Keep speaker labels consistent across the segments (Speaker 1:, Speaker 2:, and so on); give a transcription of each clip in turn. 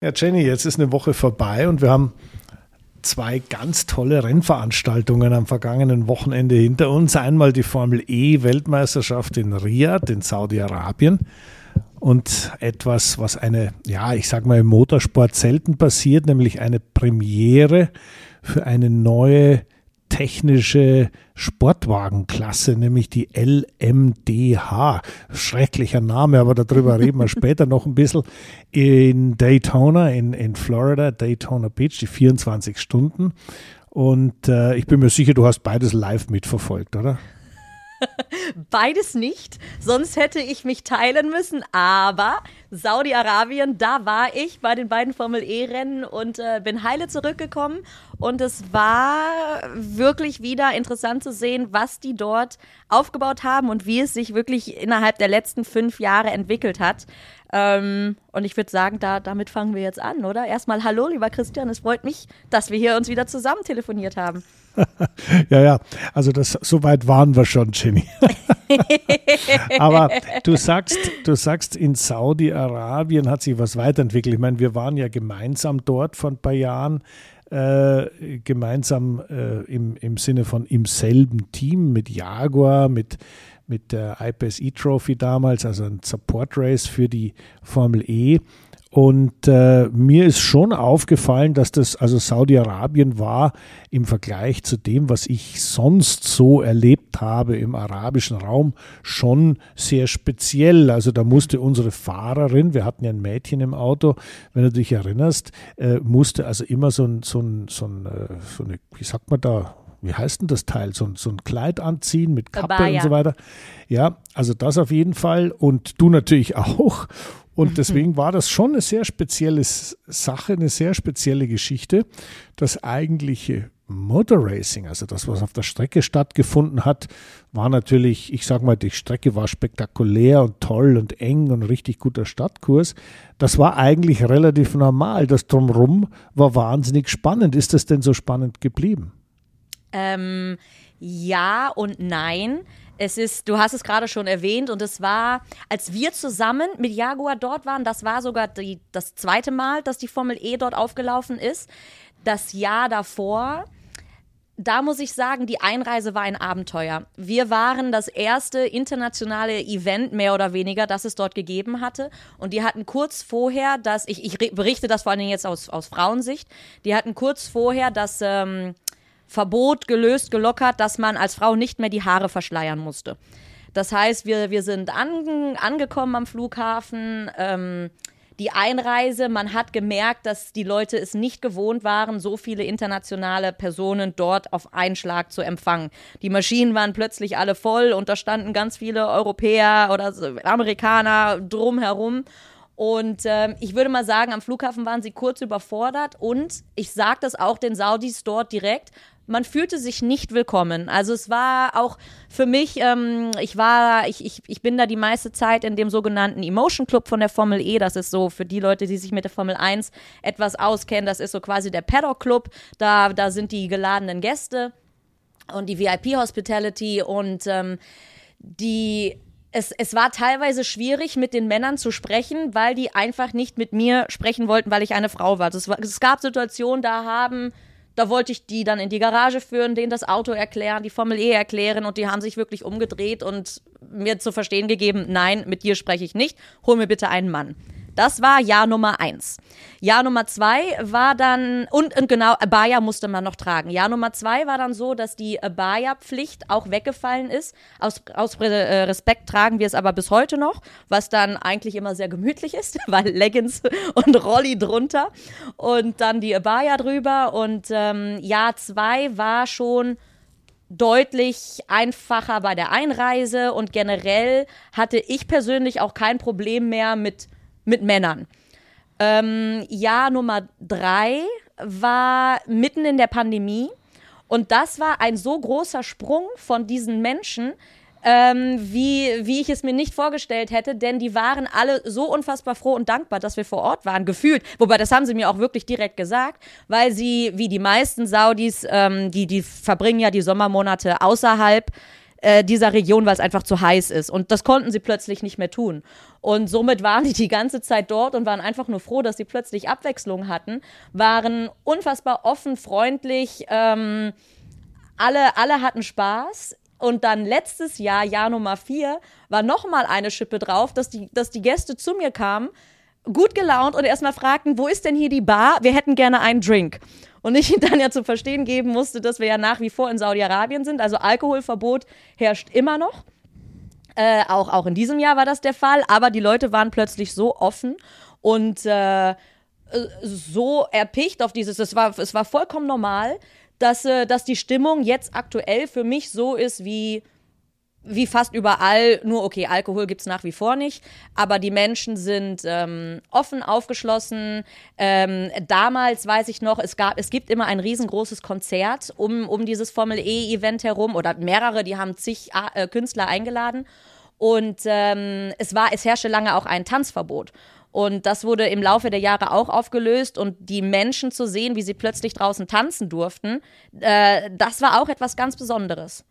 Speaker 1: Ja, Jenny, jetzt ist eine Woche vorbei und wir haben zwei ganz tolle Rennveranstaltungen am vergangenen Wochenende hinter uns. Einmal die Formel E Weltmeisterschaft in Riyadh in Saudi-Arabien und etwas, was eine, ja, ich sag mal im Motorsport selten passiert, nämlich eine Premiere für eine neue technische Sportwagenklasse, nämlich die LMDH. Schrecklicher Name, aber darüber reden wir später noch ein bisschen. In Daytona, in, in Florida, Daytona Beach, die 24 Stunden. Und äh, ich bin mir sicher, du hast beides live mitverfolgt, oder?
Speaker 2: Beides nicht, sonst hätte ich mich teilen müssen. Aber Saudi-Arabien, da war ich bei den beiden Formel E-Rennen und äh, bin heile zurückgekommen. Und es war wirklich wieder interessant zu sehen, was die dort aufgebaut haben und wie es sich wirklich innerhalb der letzten fünf Jahre entwickelt hat. Ähm, und ich würde sagen, da, damit fangen wir jetzt an, oder? Erstmal Hallo, lieber Christian. Es freut mich, dass wir hier uns wieder zusammen telefoniert haben.
Speaker 1: ja, ja, also das, so weit waren wir schon, Jenny. Aber du sagst, du sagst, in Saudi-Arabien hat sich was weiterentwickelt. Ich meine, wir waren ja gemeinsam dort vor ein paar Jahren. Äh, gemeinsam äh, im, im Sinne von im selben Team mit Jaguar, mit, mit der IPSE Trophy damals, also ein Support Race für die Formel E. Und äh, mir ist schon aufgefallen, dass das, also Saudi-Arabien war im Vergleich zu dem, was ich sonst so erlebt habe im arabischen Raum, schon sehr speziell. Also da musste unsere Fahrerin, wir hatten ja ein Mädchen im Auto, wenn du dich erinnerst, äh, musste also immer so ein, so ein, so ein, äh, so eine, wie sagt man da, wie heißt denn das Teil? So, so ein Kleid anziehen mit Kappe Abaya. und so weiter. Ja, also das auf jeden Fall und du natürlich auch. Und deswegen war das schon eine sehr spezielle Sache, eine sehr spezielle Geschichte. Das eigentliche Motor Racing, also das, was auf der Strecke stattgefunden hat, war natürlich, ich sag mal, die Strecke war spektakulär und toll und eng und richtig guter Stadtkurs. Das war eigentlich relativ normal. Das Drumrum war wahnsinnig spannend. Ist das denn so spannend geblieben?
Speaker 2: Ähm, ja und nein. Es ist, du hast es gerade schon erwähnt und es war, als wir zusammen mit Jaguar dort waren, das war sogar die, das zweite Mal, dass die Formel E dort aufgelaufen ist. Das Jahr davor, da muss ich sagen, die Einreise war ein Abenteuer. Wir waren das erste internationale Event, mehr oder weniger, das es dort gegeben hatte. Und die hatten kurz vorher, dass, ich, ich berichte das vor allem jetzt aus, aus Frauensicht, die hatten kurz vorher das ähm, Verbot gelöst, gelockert, dass man als Frau nicht mehr die Haare verschleiern musste. Das heißt, wir, wir sind an, angekommen am Flughafen. Ähm, die Einreise, man hat gemerkt, dass die Leute es nicht gewohnt waren, so viele internationale Personen dort auf einen Schlag zu empfangen. Die Maschinen waren plötzlich alle voll und da standen ganz viele Europäer oder Amerikaner drumherum. Und ähm, ich würde mal sagen, am Flughafen waren sie kurz überfordert und ich sage das auch den Saudis dort direkt, man fühlte sich nicht willkommen. Also es war auch für mich, ähm, ich war, ich, ich, ich bin da die meiste Zeit in dem sogenannten Emotion Club von der Formel E. Das ist so für die Leute, die sich mit der Formel 1 etwas auskennen, das ist so quasi der Paddock Club. Da, da sind die geladenen Gäste und die VIP Hospitality und ähm, die es, es war teilweise schwierig, mit den Männern zu sprechen, weil die einfach nicht mit mir sprechen wollten, weil ich eine Frau war. Es, war, es gab Situationen, da haben da wollte ich die dann in die Garage führen, denen das Auto erklären, die Formel E erklären und die haben sich wirklich umgedreht und mir zu verstehen gegeben, nein, mit dir spreche ich nicht, hol mir bitte einen Mann. Das war Jahr Nummer eins. Jahr Nummer zwei war dann, und, und genau, Abaya musste man noch tragen. Jahr Nummer zwei war dann so, dass die Abaya-Pflicht auch weggefallen ist. Aus, aus äh, Respekt tragen wir es aber bis heute noch, was dann eigentlich immer sehr gemütlich ist, weil Leggings und Rolli drunter und dann die Abaya drüber. Und ähm, Jahr zwei war schon deutlich einfacher bei der Einreise und generell hatte ich persönlich auch kein Problem mehr mit mit Männern. Ähm, Jahr Nummer drei war mitten in der Pandemie. Und das war ein so großer Sprung von diesen Menschen, ähm, wie, wie ich es mir nicht vorgestellt hätte, denn die waren alle so unfassbar froh und dankbar, dass wir vor Ort waren, gefühlt. Wobei, das haben sie mir auch wirklich direkt gesagt, weil sie, wie die meisten Saudis, ähm, die, die verbringen ja die Sommermonate außerhalb äh, dieser Region, weil es einfach zu heiß ist. Und das konnten sie plötzlich nicht mehr tun. Und somit waren die die ganze Zeit dort und waren einfach nur froh, dass sie plötzlich Abwechslung hatten, waren unfassbar offen, freundlich. Ähm, alle, alle hatten Spaß. Und dann letztes Jahr, Jahr Nummer vier, war nochmal eine Schippe drauf, dass die, dass die Gäste zu mir kamen, gut gelaunt und erstmal fragten, wo ist denn hier die Bar? Wir hätten gerne einen Drink. Und ich ihnen dann ja zu verstehen geben musste, dass wir ja nach wie vor in Saudi-Arabien sind. Also Alkoholverbot herrscht immer noch. Äh, auch, auch in diesem Jahr war das der Fall. Aber die Leute waren plötzlich so offen und äh, so erpicht auf dieses, es war, es war vollkommen normal, dass, äh, dass die Stimmung jetzt aktuell für mich so ist wie wie fast überall, nur okay, Alkohol gibt es nach wie vor nicht, aber die Menschen sind ähm, offen, aufgeschlossen. Ähm, damals weiß ich noch, es gab, es gibt immer ein riesengroßes Konzert um, um dieses Formel E-Event herum oder mehrere, die haben zig äh, Künstler eingeladen. Und ähm, es war, es herrschte lange auch ein Tanzverbot. Und das wurde im Laufe der Jahre auch aufgelöst und die Menschen zu sehen, wie sie plötzlich draußen tanzen durften, äh, das war auch etwas ganz Besonderes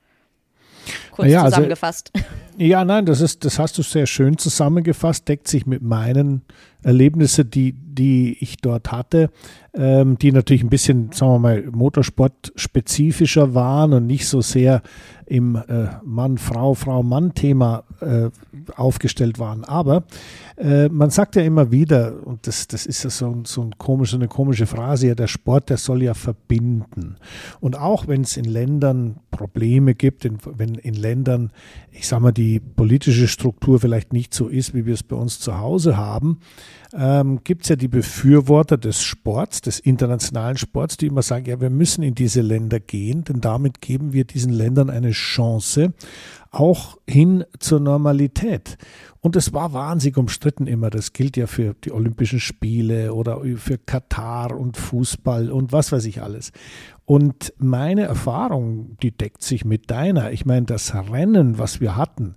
Speaker 2: kurz ja, also zusammengefasst. Also,
Speaker 1: ja, nein, das ist, das hast du sehr schön zusammengefasst, deckt sich mit meinen Erlebnissen, die, die ich dort hatte, ähm, die natürlich ein bisschen, sagen wir mal, Motorsport-spezifischer waren und nicht so sehr im äh, Mann, Frau, Frau, Mann-Thema äh, aufgestellt waren. Aber äh, man sagt ja immer wieder, und das, das ist ja so, so, ein komisch, eine komische Phrase, ja, der Sport, der soll ja verbinden. Und auch wenn es in Ländern Probleme gibt, in, wenn in Ländern, ich sag mal, die politische Struktur vielleicht nicht so ist, wie wir es bei uns zu Hause haben, ähm, gibt es ja die Befürworter des Sports, des internationalen Sports, die immer sagen, ja, wir müssen in diese Länder gehen, denn damit geben wir diesen Ländern eine Chance, auch hin zur Normalität. Und es war wahnsinnig umstritten immer. Das gilt ja für die Olympischen Spiele oder für Katar und Fußball und was weiß ich alles. Und meine Erfahrung, die deckt sich mit deiner. Ich meine, das Rennen, was wir hatten,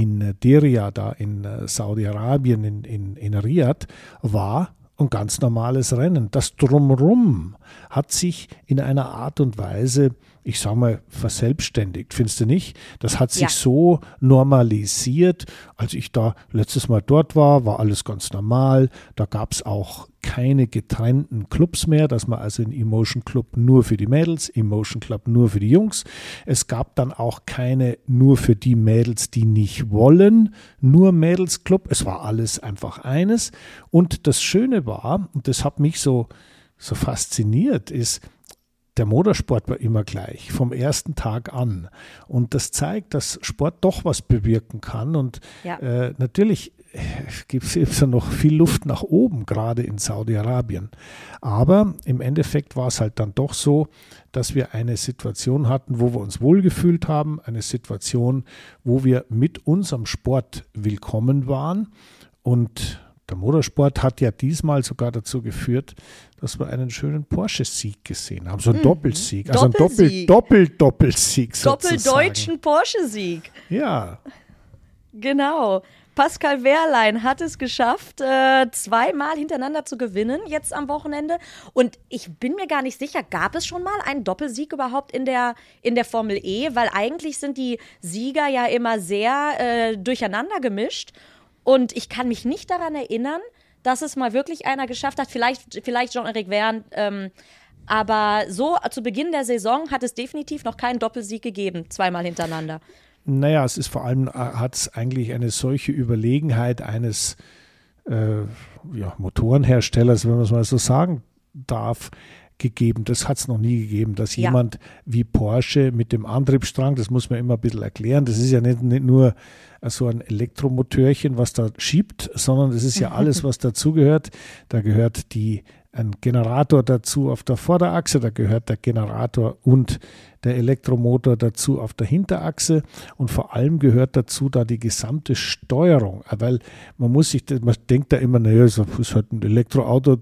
Speaker 1: in Diriyah, da in äh, Saudi-Arabien, in, in, in Riyadh, war ein ganz normales Rennen. Das Drumrum hat sich in einer Art und Weise ich sag mal, verselbstständigt, findest du nicht? Das hat sich ja. so normalisiert. Als ich da letztes Mal dort war, war alles ganz normal. Da gab es auch keine getrennten Clubs mehr, dass man also in Emotion Club nur für die Mädels, Emotion Club nur für die Jungs. Es gab dann auch keine nur für die Mädels, die nicht wollen, nur Mädels Club. Es war alles einfach eines. Und das Schöne war, und das hat mich so, so fasziniert, ist, der Motorsport war immer gleich, vom ersten Tag an. Und das zeigt, dass Sport doch was bewirken kann. Und ja. äh, natürlich äh, gibt es ja noch viel Luft nach oben, gerade in Saudi-Arabien. Aber im Endeffekt war es halt dann doch so, dass wir eine Situation hatten, wo wir uns wohlgefühlt haben, eine Situation, wo wir mit unserem Sport willkommen waren. Und der Motorsport hat ja diesmal sogar dazu geführt, dass wir einen schönen Porsche-Sieg gesehen haben. So ein mhm. Doppelsieg. Also ein Doppel, Doppel-Doppelsieg
Speaker 2: Doppeldeutschen Porsche-Sieg.
Speaker 1: Ja.
Speaker 2: Genau. Pascal Wehrlein hat es geschafft, äh, zweimal hintereinander zu gewinnen, jetzt am Wochenende. Und ich bin mir gar nicht sicher, gab es schon mal einen Doppelsieg überhaupt in der, in der Formel E? Weil eigentlich sind die Sieger ja immer sehr äh, durcheinander gemischt. Und ich kann mich nicht daran erinnern, dass es mal wirklich einer geschafft hat. Vielleicht, vielleicht Jean-Eric Verne. Ähm, aber so zu Beginn der Saison hat es definitiv noch keinen Doppelsieg gegeben, zweimal hintereinander.
Speaker 1: Naja, es ist vor allem, äh, hat es eigentlich eine solche Überlegenheit eines äh, ja, Motorenherstellers, wenn man es mal so sagen darf, gegeben. Das hat es noch nie gegeben, dass ja. jemand wie Porsche mit dem Antriebsstrang, das muss man immer ein bisschen erklären, das ist ja nicht, nicht nur so ein Elektromotörchen, was da schiebt, sondern das ist ja alles, was dazugehört. Da gehört die ein Generator dazu auf der Vorderachse, da gehört der Generator und der Elektromotor dazu auf der Hinterachse. Und vor allem gehört dazu da die gesamte Steuerung, weil man muss sich, man denkt da immer, naja, es ist halt ein Elektroauto,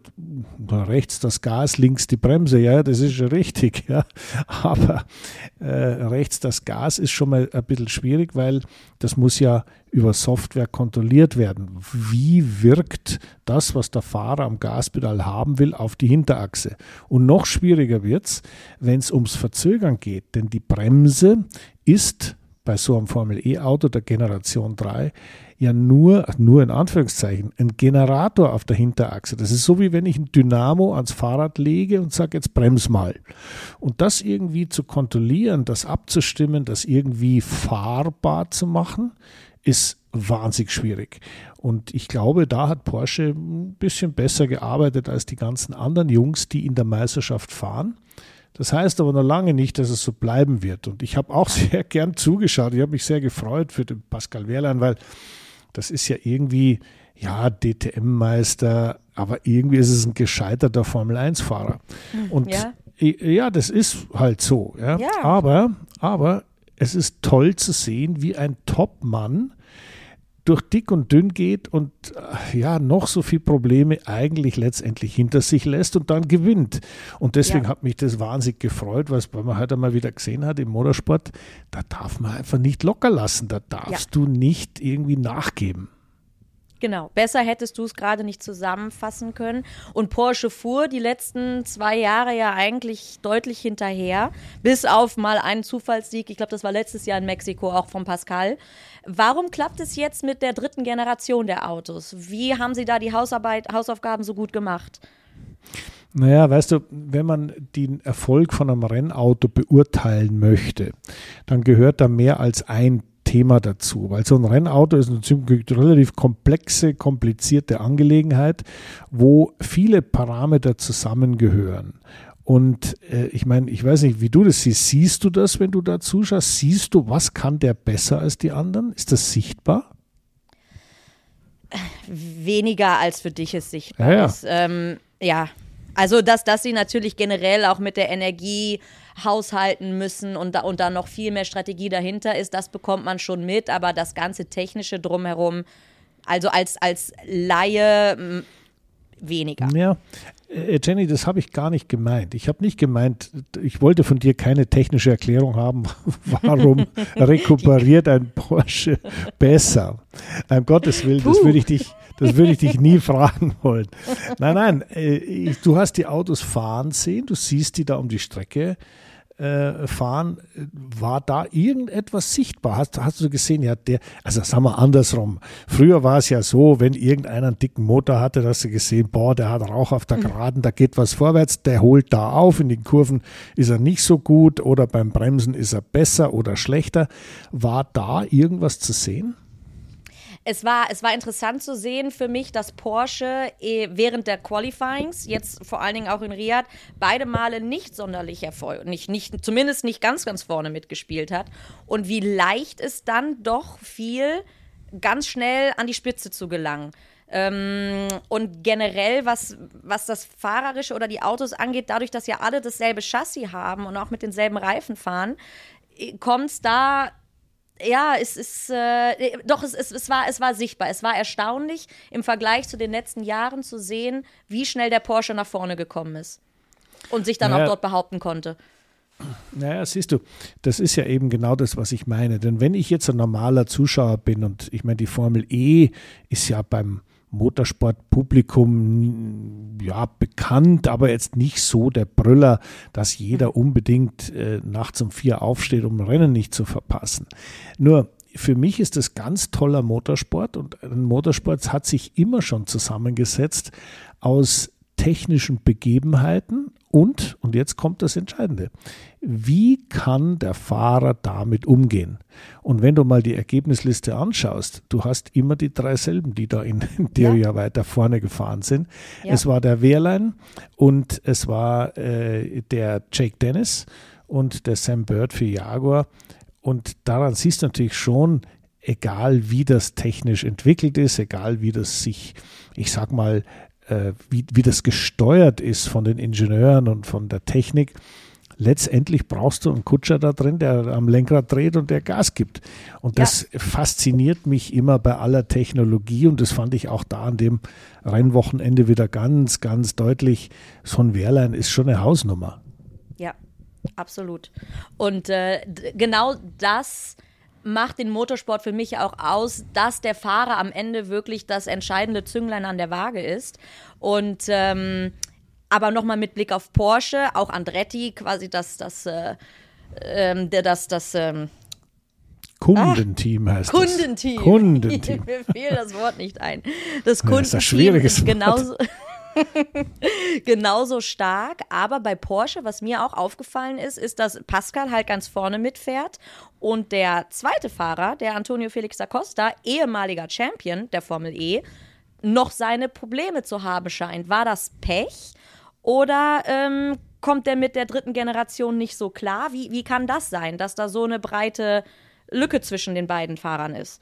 Speaker 1: rechts das Gas, links die Bremse, ja, das ist schon richtig, ja, aber äh, rechts das Gas ist schon mal ein bisschen schwierig, weil das muss ja über Software kontrolliert werden. Wie wirkt das, was der Fahrer am Gaspedal haben will, auf die Hinterachse? Und noch schwieriger wird es, wenn es ums Verzögern geht, denn die Bremse ist bei so einem Formel E-Auto der Generation 3 ja nur, nur in Anführungszeichen, ein Generator auf der Hinterachse. Das ist so wie wenn ich ein Dynamo ans Fahrrad lege und sage, jetzt brems mal. Und das irgendwie zu kontrollieren, das abzustimmen, das irgendwie fahrbar zu machen, ist wahnsinnig schwierig. Und ich glaube, da hat Porsche ein bisschen besser gearbeitet als die ganzen anderen Jungs, die in der Meisterschaft fahren. Das heißt aber noch lange nicht, dass es so bleiben wird. Und ich habe auch sehr gern zugeschaut. Ich habe mich sehr gefreut für den Pascal Wehrlein, weil das ist ja irgendwie, ja, DTM-Meister, aber irgendwie ist es ein gescheiterter Formel-1-Fahrer. Hm, Und ja. ja. das ist halt so. Ja. ja. Aber, aber es ist toll zu sehen, wie ein Top-Mann durch dick und dünn geht und äh, ja, noch so viele Probleme eigentlich letztendlich hinter sich lässt und dann gewinnt. Und deswegen ja. hat mich das wahnsinnig gefreut, was man heute mal wieder gesehen hat im Motorsport. Da darf man einfach nicht locker lassen. Da darfst ja. du nicht irgendwie nachgeben.
Speaker 2: Genau, besser hättest du es gerade nicht zusammenfassen können. Und Porsche fuhr die letzten zwei Jahre ja eigentlich deutlich hinterher, bis auf mal einen Zufallssieg. Ich glaube, das war letztes Jahr in Mexiko auch von Pascal. Warum klappt es jetzt mit der dritten Generation der Autos? Wie haben Sie da die Hausarbeit, Hausaufgaben so gut gemacht?
Speaker 1: Naja, weißt du, wenn man den Erfolg von einem Rennauto beurteilen möchte, dann gehört da mehr als ein Thema dazu, weil so ein Rennauto ist eine relativ komplexe, komplizierte Angelegenheit, wo viele Parameter zusammengehören. Und äh, ich meine, ich weiß nicht, wie du das siehst. Siehst du das, wenn du da zuschaust? Siehst du, was kann der besser als die anderen? Ist das sichtbar?
Speaker 2: Weniger als für dich es sichtbar ja, ja. ist. Ähm, ja, also dass, dass sie natürlich generell auch mit der Energie haushalten müssen und da, und da noch viel mehr Strategie dahinter ist, das bekommt man schon mit, aber das ganze Technische drumherum, also als, als Laie weniger.
Speaker 1: Ja, äh, Jenny, das habe ich gar nicht gemeint. Ich habe nicht gemeint, ich wollte von dir keine technische Erklärung haben, warum rekuperiert ein Porsche besser. Um Gottes Willen, das würde ich dich, das würde ich dich nie fragen wollen. Nein, nein, äh, du hast die Autos fahren sehen, du siehst die da um die Strecke äh, fahren, war da irgendetwas sichtbar? Hast, hast du gesehen, ja, der, also sagen wir andersrum. Früher war es ja so, wenn irgendeiner einen dicken Motor hatte, hast du gesehen, boah, der hat Rauch auf der mhm. Geraden, da geht was vorwärts, der holt da auf, in den Kurven ist er nicht so gut oder beim Bremsen ist er besser oder schlechter. War da irgendwas zu sehen?
Speaker 2: Es war, es war interessant zu sehen für mich, dass Porsche eh, während der Qualifyings, jetzt vor allen Dingen auch in Riyadh, beide Male nicht sonderlich erfolgreich, nicht, nicht, zumindest nicht ganz, ganz vorne mitgespielt hat. Und wie leicht es dann doch fiel, ganz schnell an die Spitze zu gelangen. Ähm, und generell, was, was das Fahrerische oder die Autos angeht, dadurch, dass ja alle dasselbe Chassis haben und auch mit denselben Reifen fahren, eh, kommt es da ja, es ist äh, doch, es, es, es, war, es war sichtbar. Es war erstaunlich, im Vergleich zu den letzten Jahren zu sehen, wie schnell der Porsche nach vorne gekommen ist und sich dann naja. auch dort behaupten konnte.
Speaker 1: Naja, siehst du, das ist ja eben genau das, was ich meine. Denn wenn ich jetzt ein normaler Zuschauer bin und ich meine, die Formel E ist ja beim Motorsportpublikum ja bekannt, aber jetzt nicht so der Brüller, dass jeder unbedingt äh, nachts um vier aufsteht, um Rennen nicht zu verpassen. Nur für mich ist das ganz toller Motorsport und ein Motorsport hat sich immer schon zusammengesetzt aus technischen Begebenheiten und, und jetzt kommt das Entscheidende, wie kann der Fahrer damit umgehen? Und wenn du mal die Ergebnisliste anschaust, du hast immer die drei selben, die da in, in Theorie ja. weiter vorne gefahren sind. Ja. Es war der Wehrlein und es war äh, der Jake Dennis und der Sam Bird für Jaguar. Und daran siehst du natürlich schon, egal wie das technisch entwickelt ist, egal wie das sich, ich sag mal, äh, wie, wie das gesteuert ist von den Ingenieuren und von der Technik, letztendlich brauchst du einen Kutscher da drin, der am Lenkrad dreht und der Gas gibt. Und das ja. fasziniert mich immer bei aller Technologie und das fand ich auch da an dem Rennwochenende wieder ganz, ganz deutlich. So ein Wehrlein ist schon eine Hausnummer.
Speaker 2: Ja, absolut. Und äh, genau das macht den Motorsport für mich auch aus, dass der Fahrer am Ende wirklich das entscheidende Zünglein an der Waage ist. Und ähm, aber nochmal mit Blick auf Porsche, auch Andretti, quasi das, das, äh, ähm, das, das, ähm,
Speaker 1: Kundenteam heißt
Speaker 2: Kundenteam.
Speaker 1: das. Kundenteam.
Speaker 2: Mir fiel das Wort nicht ein. Das Kundenteam
Speaker 1: ist ein schwieriges
Speaker 2: ist
Speaker 1: Wort.
Speaker 2: genauso, genauso stark. Aber bei Porsche, was mir auch aufgefallen ist, ist, dass Pascal halt ganz vorne mitfährt und der zweite Fahrer, der Antonio Felix da Costa, ehemaliger Champion der Formel E, noch seine Probleme zu haben scheint. War das Pech oder ähm, kommt der mit der dritten Generation nicht so klar? Wie, wie kann das sein, dass da so eine breite Lücke zwischen den beiden Fahrern ist?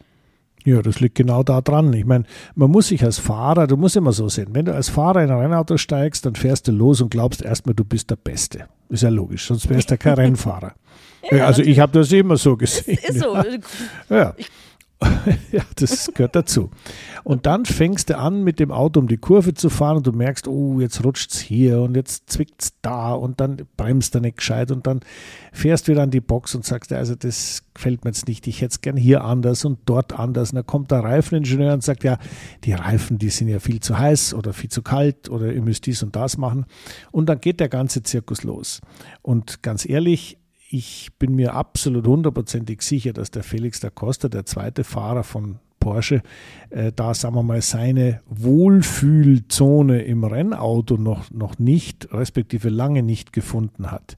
Speaker 1: Ja, das liegt genau da dran. Ich meine, man muss sich als Fahrer, du musst immer so sehen, wenn du als Fahrer in ein Rennauto steigst, dann fährst du los und glaubst erstmal, du bist der Beste. Ist ja logisch, sonst wärst du kein Rennfahrer. Ja, also ich habe das immer so gesehen.
Speaker 2: Ist so.
Speaker 1: Ja. ja, das gehört dazu. Und dann fängst du an, mit dem Auto um die Kurve zu fahren und du merkst, oh, jetzt rutscht es hier und jetzt zwickt es da und dann bremst du nicht gescheit und dann fährst du wieder an die Box und sagst, also das gefällt mir jetzt nicht, ich hätte es gern hier anders und dort anders. Und dann kommt der Reifeningenieur und sagt, ja, die Reifen, die sind ja viel zu heiß oder viel zu kalt oder ihr müsst dies und das machen. Und dann geht der ganze Zirkus los. Und ganz ehrlich, ich bin mir absolut hundertprozentig sicher, dass der Felix da Costa, der zweite Fahrer von Porsche, äh, da sagen wir mal seine Wohlfühlzone im Rennauto noch, noch nicht, respektive lange nicht gefunden hat.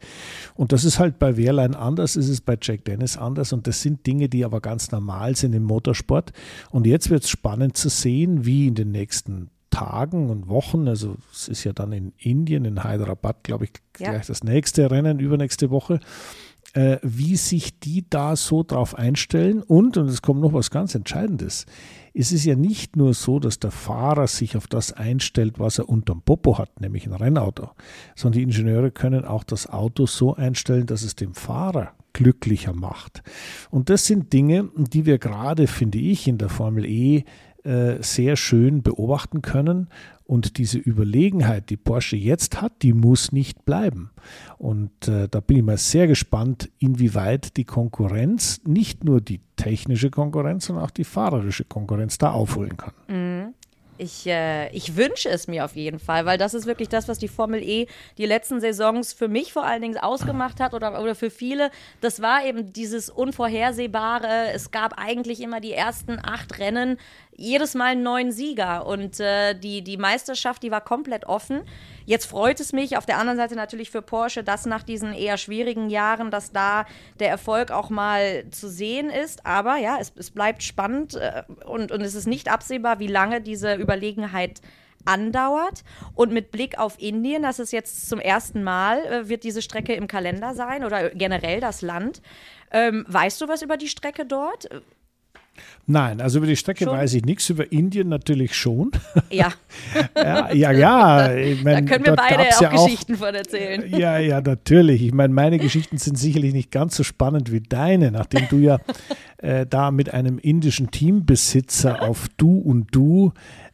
Speaker 1: Und das ist halt bei Wehrlein anders, ist es bei Jack Dennis anders und das sind Dinge, die aber ganz normal sind im Motorsport. Und jetzt wird es spannend zu sehen, wie in den nächsten Tagen und Wochen, also es ist ja dann in Indien, in Hyderabad, glaube ich,
Speaker 2: Ja.
Speaker 1: gleich das nächste Rennen, übernächste Woche, äh, wie sich die da so drauf einstellen. Und, und es kommt noch was ganz Entscheidendes, es ist ja nicht nur so, dass der Fahrer sich auf das einstellt, was er unterm Popo hat, nämlich ein Rennauto, sondern die Ingenieure können auch das Auto so einstellen, dass es dem Fahrer glücklicher macht. Und das sind Dinge, die wir gerade, finde ich, in der Formel E äh, sehr schön beobachten können. Und diese Überlegenheit, die Porsche jetzt hat, die muss nicht bleiben. Und äh, da bin ich mal sehr gespannt, inwieweit die Konkurrenz, nicht nur die technische Konkurrenz, sondern auch die fahrerische Konkurrenz da aufholen kann.
Speaker 2: Ich, äh, ich wünsche es mir auf jeden Fall, weil das ist wirklich das, was die Formel E die letzten Saisons für mich vor allen Dingen ausgemacht hat oder, oder für viele. Das war eben dieses Unvorhersehbare. Es gab eigentlich immer die ersten acht Rennen, jedes Mal einen neuen Sieger und äh, die, die Meisterschaft, die war komplett offen. Jetzt freut es mich auf der anderen Seite natürlich für Porsche, dass nach diesen eher schwierigen Jahren, dass da der Erfolg auch mal zu sehen ist. Aber ja, es, es bleibt spannend äh, und, und es ist nicht absehbar, wie lange diese Überlegenheit andauert. Und mit Blick auf Indien, das ist jetzt zum ersten Mal, äh, wird diese Strecke im Kalender sein oder generell das Land. Ähm, weißt du was über die Strecke dort?
Speaker 1: Nein, also über die Strecke
Speaker 2: Schon?
Speaker 1: weiß ich nichts, über Indien natürlich schon.
Speaker 2: Ja,
Speaker 1: ja, ja, ja. Ich
Speaker 2: da
Speaker 1: mein,
Speaker 2: können wir beide auch
Speaker 1: ja
Speaker 2: Geschichten von erzählen.
Speaker 1: Ja, ja, natürlich. Ich meine, meine Geschichten sind sicherlich nicht ganz so spannend wie deine, nachdem du ja äh, da mit einem indischen Teambesitzer auf Du und Du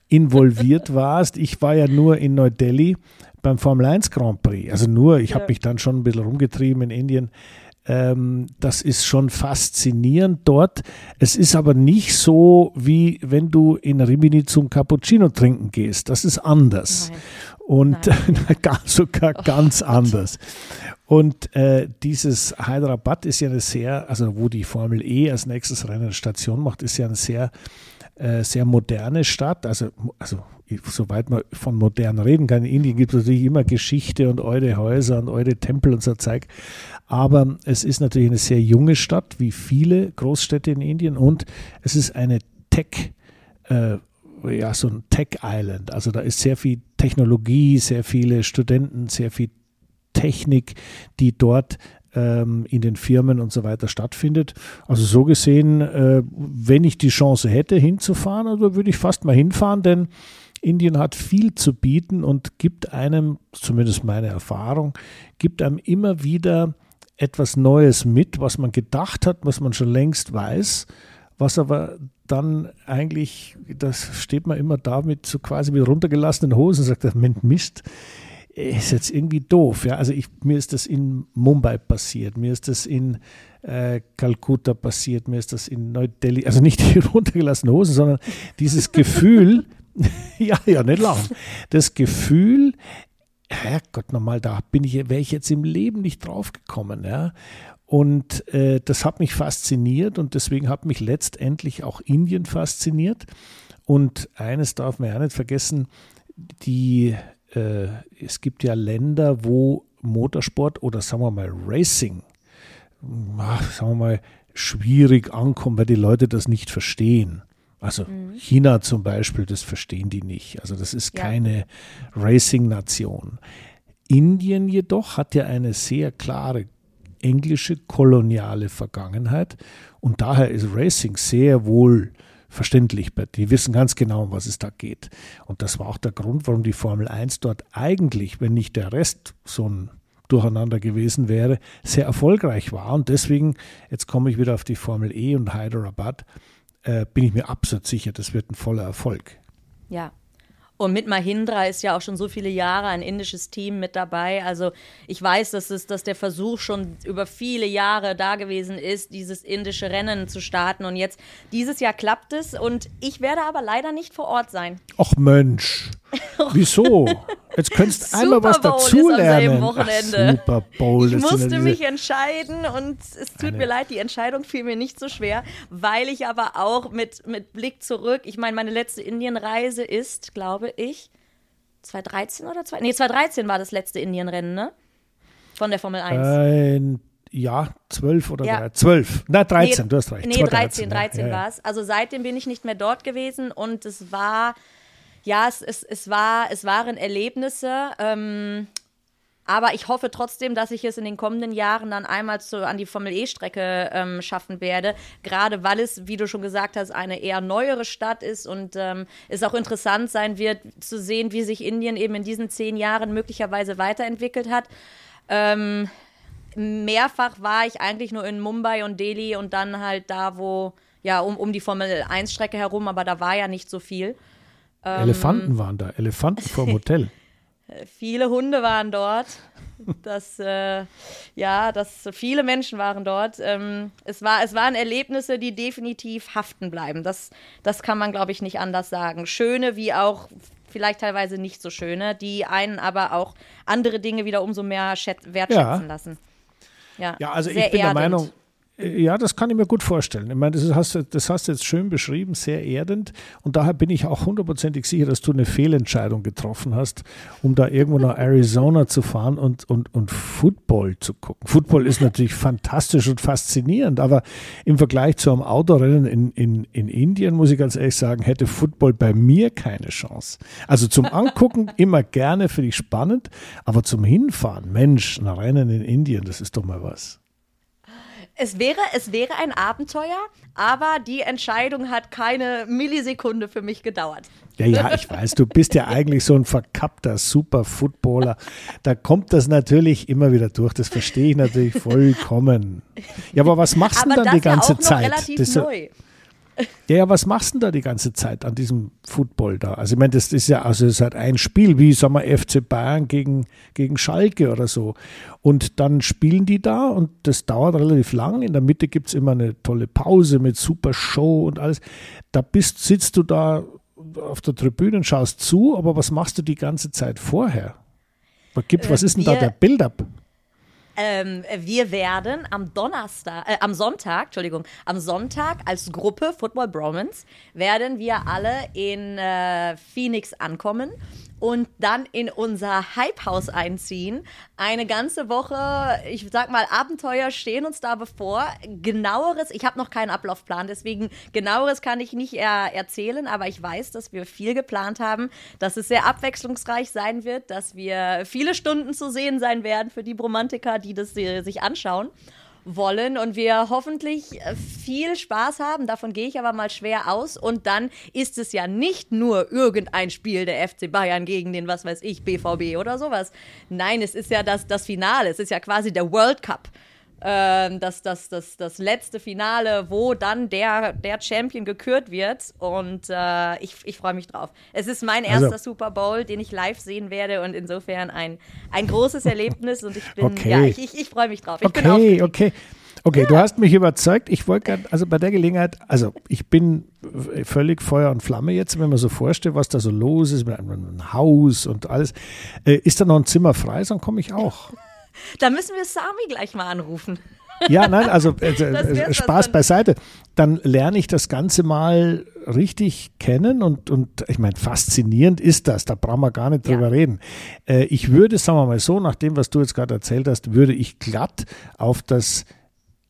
Speaker 1: involviert warst. Ich war ja nur in Neu-Delhi beim Formel 1 Grand Prix. Also nur, ich habe
Speaker 2: Ja.
Speaker 1: mich dann schon ein bisschen rumgetrieben in Indien. Ähm, das ist schon faszinierend dort. Es ist aber nicht so, wie wenn du in Rimini zum Cappuccino trinken gehst. Das ist anders.
Speaker 2: Nein.
Speaker 1: Und ganz, sogar ganz anders. Und äh, dieses Hyderabad ist ja eine sehr, also wo die Formel E als nächstes Rennen Station macht, ist ja eine sehr, äh, sehr moderne Stadt. Also, also soweit man von modern reden kann, in Indien gibt es natürlich immer Geschichte und eure Häuser und eure Tempel und so Zeug. Aber es ist natürlich eine sehr junge Stadt, wie viele Großstädte in Indien. Und es ist eine Tech, äh, ja, so ein Tech Island. Also da ist sehr viel Technologie, sehr viele Studenten, sehr viel Technik, die dort ähm, in den Firmen und so weiter stattfindet. Also so gesehen, äh, wenn ich die Chance hätte, hinzufahren, also würde ich fast mal hinfahren, denn Indien hat viel zu bieten und gibt einem, zumindest meine Erfahrung, gibt einem immer wieder etwas Neues mit, was man gedacht hat, was man schon längst weiß, was aber dann eigentlich, das steht man immer da mit so quasi mit runtergelassenen Hosen und sagt, Mensch, Mist, ist jetzt irgendwie doof. Ja? Also ich, mir ist das in Mumbai passiert, mir ist das in äh, passiert, mir ist das in Neu-Delhi, also nicht die runtergelassenen Hosen, sondern dieses Gefühl, ja, ja, nicht lang, das Gefühl, Herrgott, nochmal, da bin ich, wäre ich jetzt im Leben nicht drauf gekommen, ja. Und äh, das hat mich fasziniert und deswegen hat mich letztendlich auch Indien fasziniert. Und eines darf man ja nicht vergessen, die, äh, es gibt ja Länder, wo Motorsport oder sagen wir mal Racing, ach, sagen wir mal, schwierig ankommt, weil die Leute das nicht verstehen. Also mhm. China zum Beispiel, das verstehen die nicht. Also das ist ja. keine Racing-Nation. Indien jedoch hat ja eine sehr klare englische koloniale Vergangenheit und daher ist Racing sehr wohl verständlich. Die wissen ganz genau, um was es da geht. Und das war auch der Grund, warum die Formel 1 dort eigentlich, wenn nicht der Rest so ein Durcheinander gewesen wäre, sehr erfolgreich war. Und deswegen, jetzt komme ich wieder auf die Formel E und Hyderabad, äh, bin ich mir absolut sicher, das wird ein voller Erfolg.
Speaker 2: Ja, und mit Mahindra ist ja auch schon so viele Jahre ein indisches Team mit dabei. Also ich weiß, dass, es, dass der Versuch schon über viele Jahre da gewesen ist, dieses indische Rennen zu starten. Und jetzt, dieses Jahr klappt es. Und ich werde aber leider nicht vor Ort sein.
Speaker 1: Ach Mensch. Wieso? Jetzt könntest du einmal was dazulernen.
Speaker 2: Super Bowl. Ich musste mich entscheiden und es tut mir leid, die Entscheidung fiel mir nicht so schwer, weil ich aber auch mit, mit Blick zurück, ich meine, meine letzte Indienreise ist, glaube ich, 2013 oder 2? Nee, 2013 war das letzte Indienrennen, ne? Von der Formel 1.
Speaker 1: Ein ja, 12 oder ja. 12. Na, 13, nee, du hast recht.
Speaker 2: Nee, 13, 13 ja, war es. Also seitdem bin ich nicht mehr dort gewesen und es war ja, es, es, es, war, es waren Erlebnisse. Ähm, aber ich hoffe trotzdem, dass ich es in den kommenden Jahren dann einmal zu, an die Formel E-Strecke ähm, schaffen werde. Gerade weil es, wie du schon gesagt hast, eine eher neuere Stadt ist und ähm, es auch interessant sein wird, zu sehen, wie sich Indien eben in diesen zehn Jahren möglicherweise weiterentwickelt hat. Ähm, mehrfach war ich eigentlich nur in Mumbai und Delhi und dann halt da, wo, ja, um, um die Formel 1-Strecke herum, aber da war ja nicht so viel.
Speaker 1: Ähm, Elefanten waren da, Elefanten vorm Hotel.
Speaker 2: viele Hunde waren dort. Das, äh, ja, das, viele Menschen waren dort. Ähm, es, war, es waren Erlebnisse, die definitiv haften bleiben. Das, das kann man, glaube ich, nicht anders sagen. Schöne wie auch vielleicht teilweise nicht so schöne, die einen aber auch andere Dinge wieder umso mehr wertschätzen ja. lassen.
Speaker 1: Ja, ja also ich bin erdend. der Meinung, ja, das kann ich mir gut vorstellen. Ich meine, das hast, du, das hast du jetzt schön beschrieben, sehr erdend. Und daher bin ich auch hundertprozentig sicher, dass du eine Fehlentscheidung getroffen hast, um da irgendwo nach Arizona zu fahren und, und, und Football zu gucken. Football ist natürlich fantastisch und faszinierend, aber im Vergleich zu einem Autorennen in, in, in Indien, muss ich ganz ehrlich sagen, hätte Football bei mir keine Chance. Also zum Angucken immer gerne, finde ich spannend, aber zum Hinfahren, Mensch, ein Rennen in Indien, das ist doch mal was
Speaker 2: es wäre, es wäre ein Abenteuer, aber die Entscheidung hat keine Millisekunde für mich gedauert.
Speaker 1: Ja, ja, ich weiß, du bist ja eigentlich so ein verkappter Super-Footballer. Da kommt das natürlich immer wieder durch. Das verstehe ich natürlich vollkommen. Ja, aber was machst du dann die ganze ja Zeit? Relativ das, neu. Ja, ja, was machst du denn da die ganze Zeit an diesem Football da? Also ich meine, das ist ja, also es ist halt ein Spiel, wie sagen wir FC Bayern gegen, gegen Schalke oder so. Und dann spielen die da und das dauert relativ lang. In der Mitte gibt es immer eine tolle Pause mit super Show und alles. Da bist, sitzt du da auf der Tribüne und schaust zu, aber was machst du die ganze Zeit vorher? Was, gibt, was äh, ist denn da der Build-up?
Speaker 2: Ähm, wir werden am Donnerstag, äh, am Sonntag, Entschuldigung, am Sonntag als Gruppe Football Bromance werden wir alle in äh, Phoenix ankommen und dann in unser Hype-Haus einziehen. Eine ganze Woche, ich sag mal, Abenteuer stehen uns da bevor. Genaueres, ich habe noch keinen Ablaufplan, deswegen genaueres kann ich nicht er erzählen, aber ich weiß, dass wir viel geplant haben, dass es sehr abwechslungsreich sein wird, dass wir viele Stunden zu sehen sein werden für die Bromantiker, die das sich anschauen wollen und wir hoffentlich äh, viel Spaß haben. Davon gehe ich aber mal schwer aus. Und dann ist es ja nicht nur irgendein Spiel der FC Bayern gegen den, was weiß ich, BVB oder sowas. Nein, es ist ja das, das Finale. Es ist ja quasi der World Cup ähm, das, das, das, das letzte Finale, wo dann der, der Champion gekürt wird. Und äh, ich, ich freue mich drauf. Es ist mein also erster Super Bowl, den ich live sehen werde und insofern ein, ein großes Erlebnis und ich bin, okay. ja, ich, ich, ich freue mich drauf. Ich
Speaker 1: okay, okay. Okay, ja. du hast mich überzeugt. Ich wollte gerne, also bei der Gelegenheit, also ich bin völlig Feuer und Flamme jetzt, wenn man so vorstellt, was da so los ist mit einem Haus und alles. Äh, ist da noch ein Zimmer frei, dann komme ich auch.
Speaker 2: Da müssen wir Sami gleich mal anrufen.
Speaker 1: Ja, nein, also äh, äh Spaß beiseite. Dann lerne ich das Ganze mal richtig kennen und, und ich meine, faszinierend ist das, da brauchen wir gar nicht drüber ja. reden. Äh, ich würde, sagen wir mal so, nach dem, was du jetzt gerade erzählt hast, würde ich glatt auf das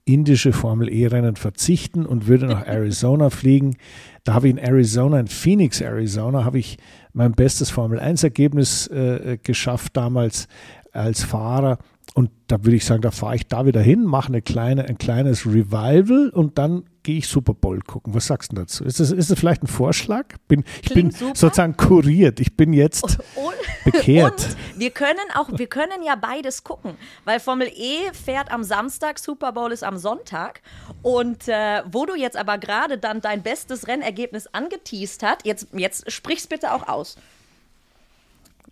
Speaker 1: indische Formel E-Rennen verzichten und würde nach Arizona fliegen. Da habe ich in Arizona, in Phoenix, Arizona, habe ich mein bestes Formel 1-Ergebnis äh, geschafft damals als Fahrer. Und da würde ich sagen, da fahre ich da wieder hin, mache eine kleine, ein kleines Revival und dann gehe ich Super Bowl gucken. Was sagst du dazu? Ist das, ist das vielleicht ein Vorschlag? Bin, ich bin super. sozusagen kuriert. Ich bin jetzt und, bekehrt.
Speaker 2: Und wir können auch, wir können ja beides gucken, weil Formel E fährt am Samstag, Super Bowl ist am Sonntag. Und äh, wo du jetzt aber gerade dann dein bestes Rennergebnis angeteased hast, jetzt, jetzt sprich's bitte auch aus.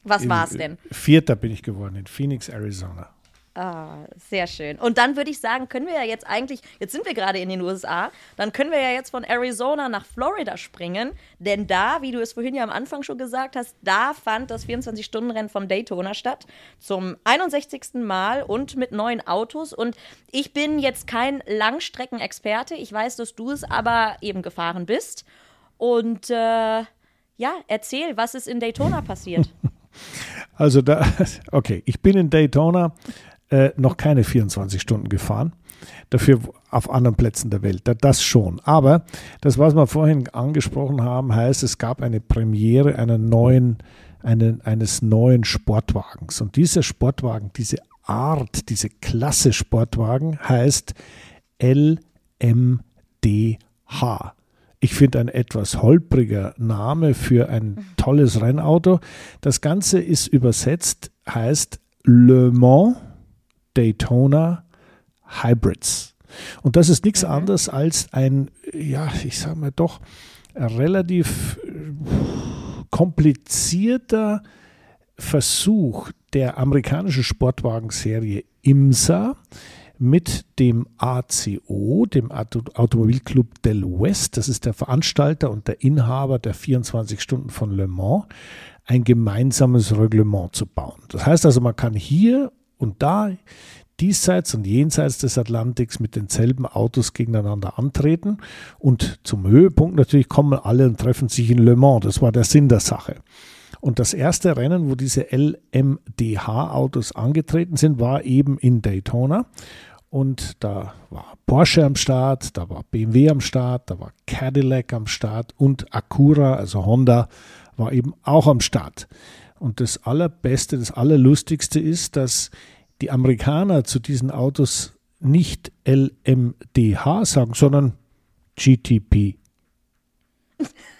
Speaker 2: Was war es denn?
Speaker 1: Vierter bin ich geworden in Phoenix, Arizona.
Speaker 2: Ah, sehr schön. Und dann würde ich sagen, können wir ja jetzt eigentlich, jetzt sind wir gerade in den USA, dann können wir ja jetzt von Arizona nach Florida springen, denn da, wie du es vorhin ja am Anfang schon gesagt hast, da fand das 24-Stunden-Rennen vom Daytona statt, zum 61. Mal und mit neuen Autos. Und ich bin jetzt kein Langstreckenexperte, ich weiß, dass du es aber eben gefahren bist. Und äh, ja, erzähl, was ist in Daytona passiert?
Speaker 1: Also da, okay, ich bin in Daytona äh, noch keine 24 Stunden gefahren. Dafür auf anderen Plätzen der Welt. Das schon. Aber das, was wir vorhin angesprochen haben, heißt, es gab eine Premiere einer neuen, eine, eines neuen Sportwagens. Und dieser Sportwagen, diese Art, diese Klasse Sportwagen heißt LMDH. Ich finde ein etwas holpriger Name für ein tolles Rennauto. Das Ganze ist übersetzt, heißt Le Mans Daytona Hybrids. Und das ist nichts mhm. anderes als ein, ja, ich sage mal doch, relativ äh, komplizierter Versuch der amerikanischen Sportwagenserie IMSA mit dem ACO, dem Auto Automobilclub del West, das ist der Veranstalter und der Inhaber der 24 Stunden von Le Mans, ein gemeinsames Reglement zu bauen. Das heißt also, man kann hier und da diesseits und jenseits des Atlantiks mit denselben Autos gegeneinander antreten. Und zum Höhepunkt natürlich kommen alle und treffen sich in Le Mans. Das war der Sinn der Sache. Und das erste Rennen, wo diese LMDH-Autos angetreten sind, war eben in Daytona. Und da war Porsche am Start, da war BMW am Start, da war Cadillac am Start und Acura, also Honda, war eben auch am Start. Und das Allerbeste, das Allerlustigste ist, dass die Amerikaner zu diesen Autos nicht LMDH sagen, sondern GTP.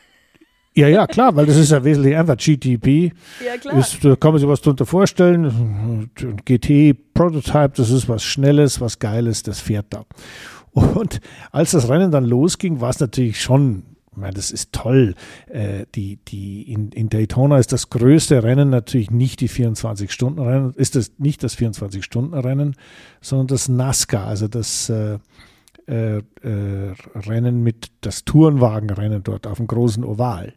Speaker 1: Ja, ja, klar, weil das ist ja wesentlich einfach. GTP, ja, klar. Ist, da kann man sich was drunter vorstellen. GT Prototype, das ist was Schnelles, was Geiles, das fährt da. Und als das Rennen dann losging, war es natürlich schon ich meine, das ist toll. Äh, die, die in, in Daytona ist das größte Rennen natürlich nicht die 24-Stunden-Rennen, ist das nicht das 24-Stunden-Rennen, sondern das NASCAR, also das äh, äh, äh, Rennen mit das Tourenwagenrennen dort auf dem großen Oval.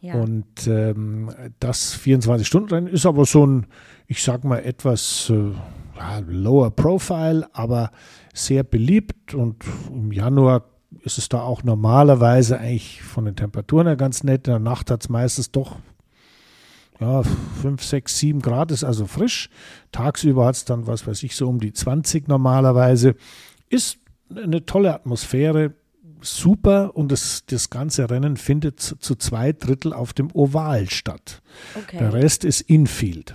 Speaker 1: Ja. Und ähm, das 24-Stunden-Rennen ist aber so ein, ich sag mal, etwas äh, lower profile, aber sehr beliebt und im Januar ist es da auch normalerweise eigentlich von den Temperaturen her ganz nett. In der Nacht hat es meistens doch ja, 5, 6, 7 Grad, ist also frisch. Tagsüber hat es dann, was weiß ich, so um die 20 normalerweise. Ist eine tolle Atmosphäre, super und das, das ganze Rennen findet zu, zu zwei Drittel auf dem Oval statt. Okay. Der Rest ist Infield.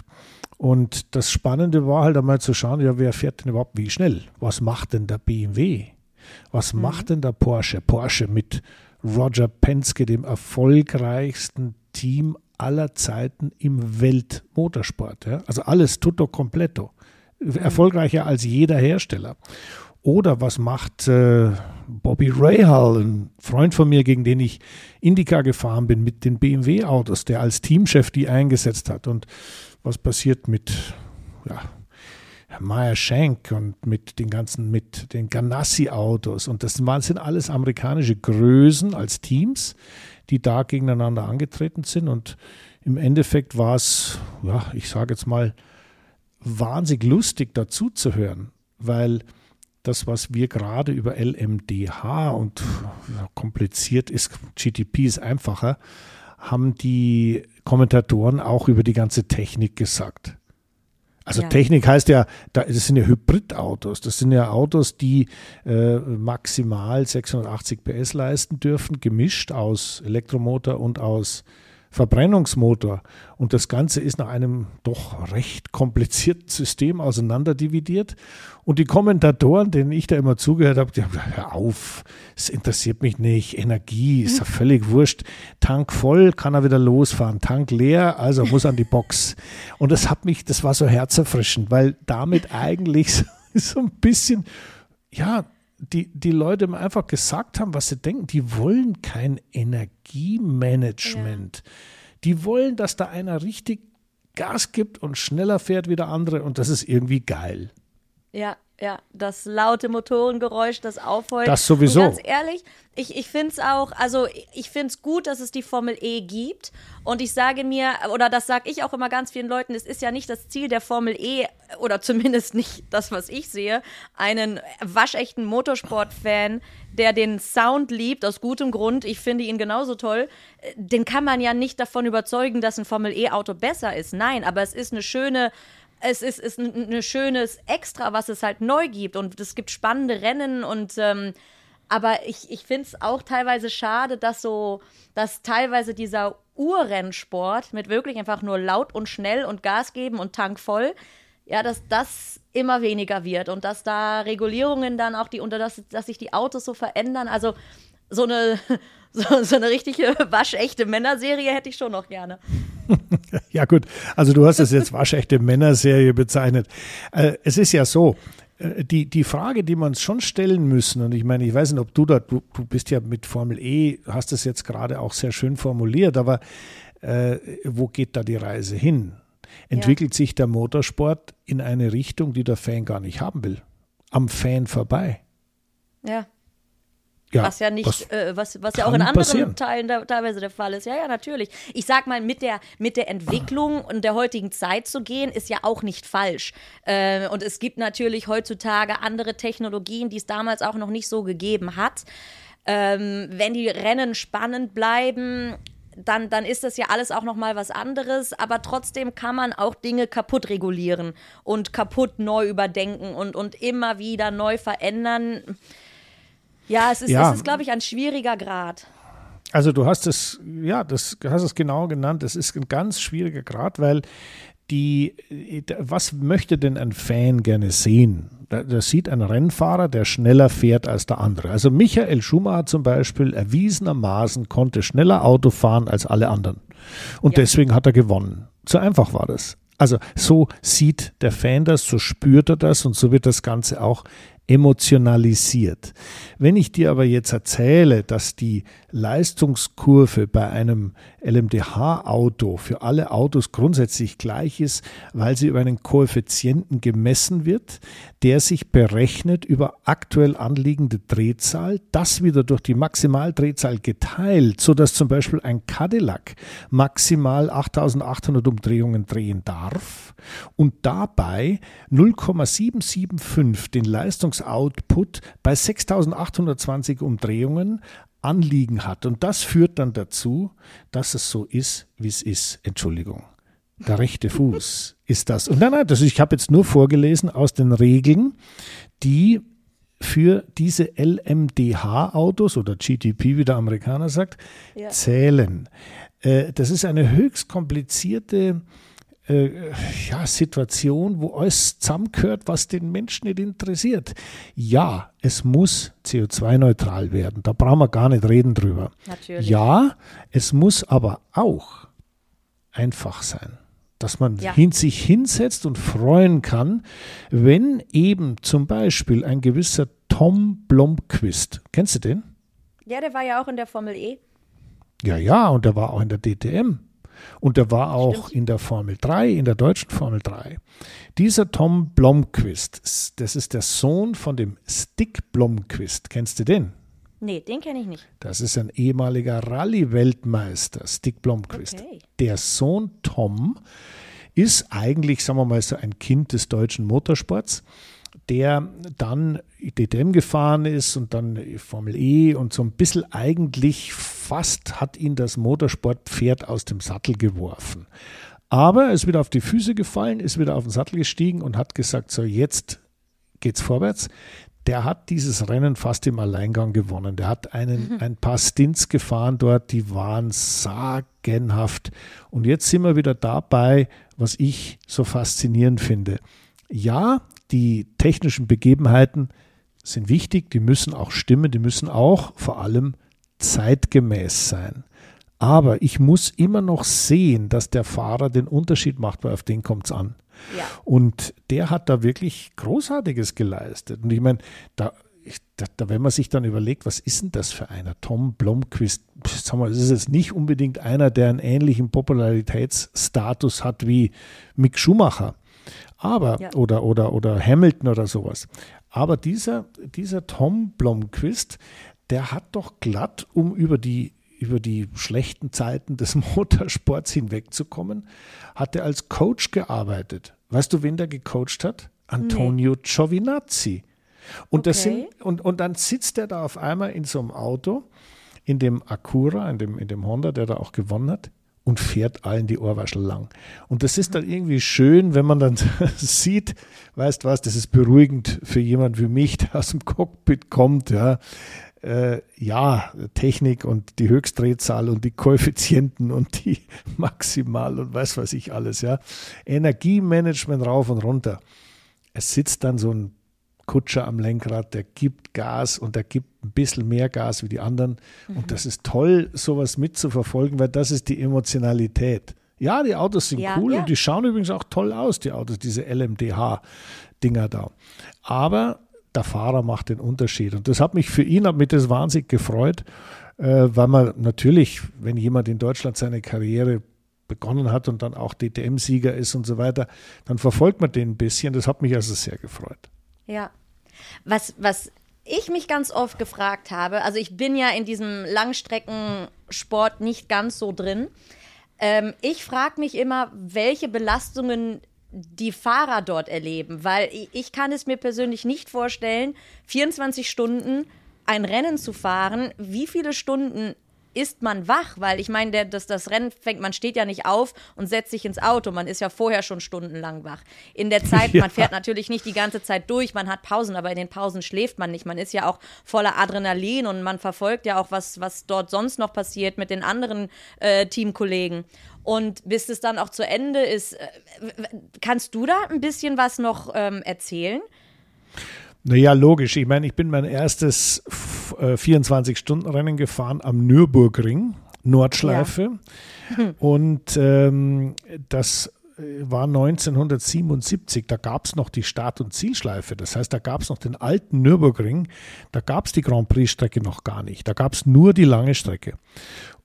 Speaker 1: Und das Spannende war halt einmal zu schauen, ja, wer fährt denn überhaupt wie schnell? Was macht denn der BMW? Was mhm. macht denn der Porsche? Porsche mit Roger Penske, dem erfolgreichsten Team aller Zeiten im Weltmotorsport. Ja? Also alles tutto completo. Mhm. Erfolgreicher als jeder Hersteller. Oder was macht äh, Bobby Rahal, ein Freund von mir, gegen den ich Indica gefahren bin, mit den BMW-Autos, der als Teamchef die eingesetzt hat? Und was passiert mit ja, Meyer Shank und mit den ganzen, mit den Ganassi-Autos. Und das sind alles amerikanische Größen als Teams, die da gegeneinander angetreten sind. Und im Endeffekt war es, ja, ich sage jetzt mal, wahnsinnig lustig dazu zu weil das, was wir gerade über LMDH und kompliziert ist, GTP ist einfacher, haben die Kommentatoren auch über die ganze Technik gesagt. Also ja. Technik heißt ja, das sind ja Hybridautos. Das sind ja Autos, die äh, maximal 680 PS leisten dürfen, gemischt aus Elektromotor und aus Verbrennungsmotor. Und das Ganze ist nach einem doch recht komplizierten System auseinanderdividiert. Und die Kommentatoren, denen ich da immer zugehört habe, die haben gesagt, hör auf, es interessiert mich nicht, Energie ist ja völlig wurscht. Tank voll, kann er wieder losfahren. Tank leer, also muss an die Box. Und das hat mich, das war so herzerfrischend, weil damit eigentlich so, so ein bisschen, ja, die, die Leute einfach gesagt haben, was sie denken. Die wollen kein Energiemanagement. Ja. Die wollen, dass da einer richtig Gas gibt und schneller fährt wie der andere und das ist irgendwie geil.
Speaker 2: Ja, ja, das laute Motorengeräusch, das Aufheulen.
Speaker 1: Das sowieso.
Speaker 2: Und ganz ehrlich, ich, ich finde es auch, also ich finde es gut, dass es die Formel E gibt. Und ich sage mir, oder das sage ich auch immer ganz vielen Leuten, es ist ja nicht das Ziel der Formel E, oder zumindest nicht das, was ich sehe, einen waschechten Motorsportfan, der den Sound liebt, aus gutem Grund, ich finde ihn genauso toll, den kann man ja nicht davon überzeugen, dass ein Formel E-Auto besser ist. Nein, aber es ist eine schöne es ist, ist ein, ein schönes Extra, was es halt neu gibt. Und es gibt spannende Rennen und ähm, aber ich, ich finde es auch teilweise schade, dass so, dass teilweise dieser Urrennsport mit wirklich einfach nur laut und schnell und Gas geben und Tank voll, ja, dass das immer weniger wird und dass da Regulierungen dann auch die, unter das, dass sich die Autos so verändern. Also so eine, so, so eine richtige waschechte Männerserie hätte ich schon noch gerne.
Speaker 1: ja, gut. Also du hast es jetzt waschechte Männerserie bezeichnet. Äh, es ist ja so, äh, die, die Frage, die wir uns schon stellen müssen, und ich meine, ich weiß nicht, ob du da, du, du bist ja mit Formel E, hast es jetzt gerade auch sehr schön formuliert, aber äh, wo geht da die Reise hin? Entwickelt ja. sich der Motorsport in eine Richtung, die der Fan gar nicht haben will? Am Fan vorbei?
Speaker 2: Ja. Ja, was ja nicht, was, äh, was, was ja auch in anderen passieren. Teilen da, teilweise der Fall ist. Ja, ja, natürlich. Ich sag mal, mit der, mit der Entwicklung und der heutigen Zeit zu gehen, ist ja auch nicht falsch. Äh, und es gibt natürlich heutzutage andere Technologien, die es damals auch noch nicht so gegeben hat. Ähm, wenn die Rennen spannend bleiben, dann, dann ist das ja alles auch noch mal was anderes, aber trotzdem kann man auch Dinge kaputt regulieren und kaputt neu überdenken und, und immer wieder neu verändern. Ja, es ist, ja. ist glaube ich, ein schwieriger Grad.
Speaker 1: Also du hast es, ja, das hast es genau genannt. Es ist ein ganz schwieriger Grad, weil die, was möchte denn ein Fan gerne sehen? Da, da, sieht ein Rennfahrer, der schneller fährt als der andere. Also Michael Schumacher zum Beispiel erwiesenermaßen konnte schneller Auto fahren als alle anderen. Und ja. deswegen hat er gewonnen. So einfach war das. Also so sieht der Fan das, so spürt er das und so wird das Ganze auch emotionalisiert. Wenn ich dir aber jetzt erzähle, dass die Leistungskurve bei einem LMDH-Auto für alle Autos grundsätzlich gleich ist, weil sie über einen Koeffizienten gemessen wird, der sich berechnet über aktuell anliegende Drehzahl, das wieder durch die Maximaldrehzahl geteilt, sodass zum Beispiel ein Cadillac maximal 8800 Umdrehungen drehen darf und dabei 0,775 den Leistungsoutput bei 6820 Umdrehungen Anliegen hat. Und das führt dann dazu, dass es so ist, wie es ist. Entschuldigung. Der rechte Fuß ist das. Und nein, nein, das, ich habe jetzt nur vorgelesen aus den Regeln, die für diese LMDH-Autos oder GTP, wie der Amerikaner sagt, ja. zählen. Äh, das ist eine höchst komplizierte äh, ja, Situation, wo alles zusammengehört, was den Menschen nicht interessiert. Ja, es muss CO2-neutral werden. Da brauchen wir gar nicht reden drüber. Natürlich. Ja, es muss aber auch einfach sein dass man ja. hin, sich hinsetzt und freuen kann, wenn eben zum Beispiel ein gewisser Tom Blomqvist, kennst du den?
Speaker 2: Ja, der war ja auch in der Formel E.
Speaker 1: Ja, ja, und der war auch in der DTM. Und der war auch Stimmt. in der Formel 3, in der deutschen Formel 3. Dieser Tom Blomqvist, das ist der Sohn von dem Stick Blomqvist. Kennst du den?
Speaker 2: Nee, den kenne ich nicht.
Speaker 1: Das ist ein ehemaliger Rallye-Weltmeister, Stick Blomqvist. Okay. Der Sohn Tom ist eigentlich, sagen wir mal, so ein Kind des deutschen Motorsports. Der dann DTM gefahren ist und dann Formel E und so ein bisschen eigentlich fast hat ihn das Motorsportpferd aus dem Sattel geworfen. Aber er ist wieder auf die Füße gefallen, ist wieder auf den Sattel gestiegen und hat gesagt, so jetzt geht's vorwärts. Der hat dieses Rennen fast im Alleingang gewonnen. Der hat einen, mhm. ein paar Stints gefahren dort, die waren sagenhaft. Und jetzt sind wir wieder dabei, was ich so faszinierend finde. Ja, die technischen Begebenheiten sind wichtig, die müssen auch stimmen, die müssen auch vor allem zeitgemäß sein. Aber ich muss immer noch sehen, dass der Fahrer den Unterschied macht, weil auf den kommt es an. Ja. Und der hat da wirklich Großartiges geleistet. Und ich meine, da, da, da, wenn man sich dann überlegt, was ist denn das für einer? Tom Blomqvist, sagen wir, ist jetzt nicht unbedingt einer, der einen ähnlichen Popularitätsstatus hat wie Mick Schumacher. Aber, ja. oder, oder, oder Hamilton oder sowas. Aber dieser, dieser Tom Blomqvist, der hat doch glatt, um über die über die schlechten Zeiten des Motorsports hinwegzukommen, hat er als Coach gearbeitet. Weißt du, wen der gecoacht hat? Antonio nee. Giovinazzi. Und, okay. das sind, und, und dann sitzt er da auf einmal in so einem Auto, in dem Acura, in dem, in dem Honda, der da auch gewonnen hat, und fährt allen die Ohrwaschel lang. Und das ist dann irgendwie schön, wenn man dann sieht, weißt was, das ist beruhigend für jemand wie mich, der aus dem Cockpit kommt, ja. Äh, ja, Technik und die Höchstdrehzahl und die Koeffizienten und die Maximal und weiß was ich alles, ja. Energiemanagement rauf und runter. Es sitzt dann so ein Kutscher am Lenkrad, der gibt Gas und der gibt ein bisschen mehr Gas wie die anderen. Mhm. Und das ist toll, sowas mitzuverfolgen, weil das ist die Emotionalität. Ja, die Autos sind ja, cool ja. und die schauen übrigens auch toll aus, die Autos, diese LMDH-Dinger da. Aber der Fahrer macht den Unterschied. Und das hat mich für ihn, hat mich das wahnsinnig gefreut, äh, weil man natürlich, wenn jemand in Deutschland seine Karriere begonnen hat und dann auch DTM-Sieger ist und so weiter, dann verfolgt man den ein bisschen. Das hat mich also sehr gefreut.
Speaker 2: Ja. Was, was ich mich ganz oft gefragt habe, also ich bin ja in diesem Langstreckensport nicht ganz so drin. Ähm, ich frage mich immer, welche Belastungen die Fahrer dort erleben, weil ich kann es mir persönlich nicht vorstellen, 24 Stunden ein Rennen zu fahren, wie viele Stunden ist man wach, weil ich meine, das, das Rennen fängt, man steht ja nicht auf und setzt sich ins Auto, man ist ja vorher schon stundenlang wach. In der Zeit, ja. man fährt natürlich nicht die ganze Zeit durch, man hat Pausen, aber in den Pausen schläft man nicht. Man ist ja auch voller Adrenalin und man verfolgt ja auch, was, was dort sonst noch passiert mit den anderen äh, Teamkollegen. Und bis es dann auch zu Ende ist, äh, kannst du da ein bisschen was noch ähm, erzählen?
Speaker 1: Naja, logisch. Ich meine, ich bin mein erstes 24-Stunden-Rennen äh, gefahren am Nürburgring, Nordschleife. Ja. Und ähm, das äh, war 1977, da gab es noch die Start- und Zielschleife. Das heißt, da gab es noch den alten Nürburgring, da gab es die Grand Prix-Strecke noch gar nicht. Da gab es nur die lange Strecke.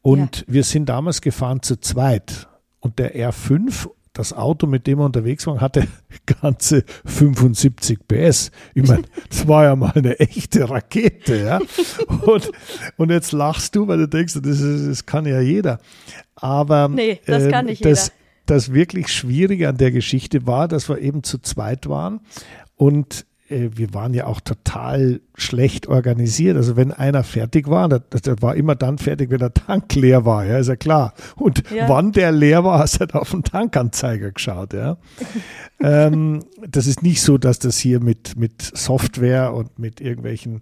Speaker 1: Und ja. wir sind damals gefahren zu zweit. Und der R5 das Auto, mit dem wir unterwegs waren, hatte ganze 75 PS. Ich meine, das war ja mal eine echte Rakete, ja. Und, und jetzt lachst du, weil du denkst, das, ist, das kann ja jeder. Aber
Speaker 2: nee, das äh, kann nicht das, jeder.
Speaker 1: Das wirklich Schwierige an der Geschichte war, dass wir eben zu zweit waren und äh, wir waren ja auch total schlecht organisiert. Also wenn einer fertig war, der, der war immer dann fertig, wenn der Tank leer war, ja, ist ja klar. Und ja. wann der leer war, hast du halt auf den Tankanzeiger geschaut, ja. ähm, das ist nicht so, dass das hier mit, mit Software und mit irgendwelchen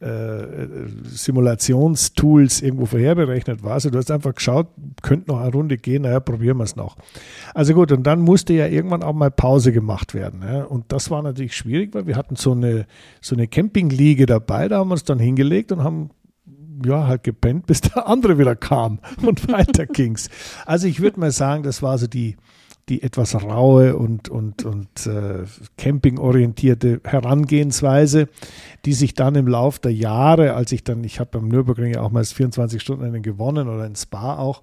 Speaker 1: Simulationstools irgendwo vorherberechnet war. Also du hast einfach geschaut, könnte noch eine Runde gehen, naja, probieren wir es noch. Also gut, und dann musste ja irgendwann auch mal Pause gemacht werden. Ja. Und das war natürlich schwierig, weil wir hatten so eine, so eine Campingliege dabei, da haben wir uns dann hingelegt und haben ja, halt gepennt, bis der andere wieder kam und weiter ging's. Also ich würde mal sagen, das war so die, die etwas raue und, und, und äh, campingorientierte Herangehensweise, die sich dann im Lauf der Jahre, als ich dann, ich habe beim Nürburgring ja auch mal 24 Stunden einen gewonnen oder in Spa auch,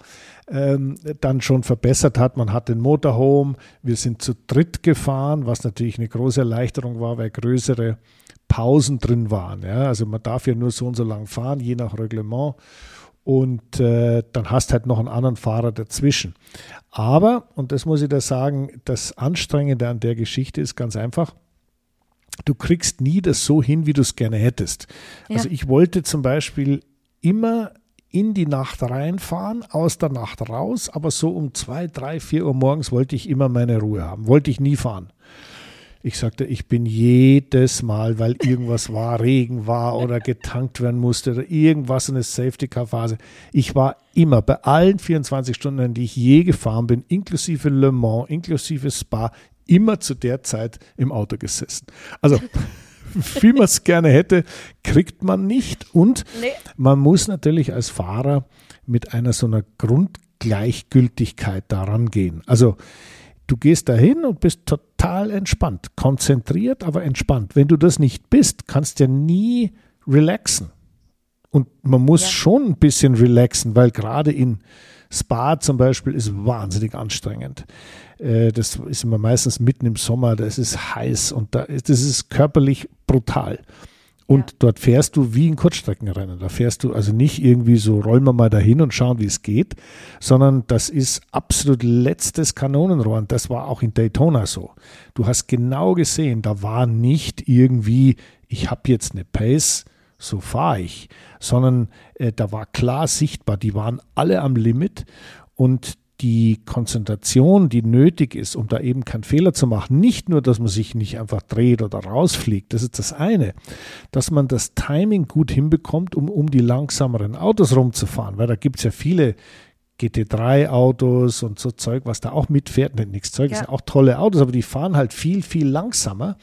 Speaker 1: ähm, dann schon verbessert hat. Man hat den Motorhome, wir sind zu dritt gefahren, was natürlich eine große Erleichterung war, weil größere Pausen drin waren. Ja? Also man darf ja nur so und so lang fahren, je nach Reglement und äh, dann hast halt noch einen anderen Fahrer dazwischen. Aber, und das muss ich da sagen, das Anstrengende an der Geschichte ist ganz einfach, du kriegst nie das so hin, wie du es gerne hättest. Ja. Also ich wollte zum Beispiel immer in die Nacht reinfahren, aus der Nacht raus, aber so um zwei, drei, vier Uhr morgens wollte ich immer meine Ruhe haben, wollte ich nie fahren. Ich sagte, ich bin jedes Mal, weil irgendwas war, Regen war oder getankt werden musste oder irgendwas in der Safety-Car-Phase. Ich war immer bei allen 24 Stunden, die ich je gefahren bin, inklusive Le Mans, inklusive Spa, immer zu der Zeit im Auto gesessen. Also, wie man es gerne hätte, kriegt man nicht. Und nee. man muss natürlich als Fahrer mit einer so einer Grundgleichgültigkeit daran gehen. Also, du gehst dahin und bist total entspannt, konzentriert, aber entspannt. Wenn du das nicht bist, kannst du ja nie relaxen. Und man muss ja. schon ein bisschen relaxen, weil gerade in Spa zum Beispiel ist wahnsinnig anstrengend. Äh, das ist immer meistens mitten im Sommer, das ist heiß und das ist körperlich brutal. Und ja. dort fährst du wie ein Kurzstreckenrennen. Da fährst du also nicht irgendwie so, rollen wir mal dahin und schauen, wie es geht, sondern das ist absolut letztes Kanonenrohr. Und das war auch in Daytona so. Du hast genau gesehen, da war nicht irgendwie, ich habe jetzt eine Pace, so fahre ich, sondern äh, da war klar sichtbar, die waren alle am Limit und die Konzentration, die nötig ist, um da eben keinen Fehler zu machen, nicht nur, dass man sich nicht einfach dreht oder rausfliegt, das ist das eine, dass man das Timing gut hinbekommt, um um die langsameren Autos rumzufahren, weil da gibt es ja viele GT3-Autos und so Zeug, was da auch mitfährt, nicht nichts Zeug, ja. sind auch tolle Autos, aber die fahren halt viel, viel langsamer.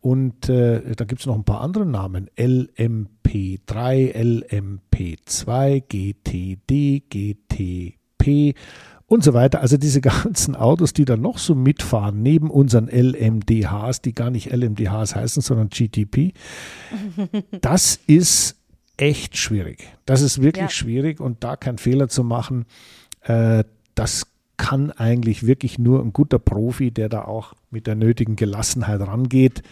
Speaker 1: Und äh, da gibt es noch ein paar andere Namen. LMP3, LMP2, GTD, GTP und so weiter. Also diese ganzen Autos, die da noch so mitfahren, neben unseren LMDHs, die gar nicht LMDHs heißen, sondern GTP, das ist echt schwierig. Das ist wirklich ja. schwierig und da keinen Fehler zu machen, äh, das kann eigentlich wirklich nur ein guter Profi, der da auch mit der nötigen Gelassenheit rangeht.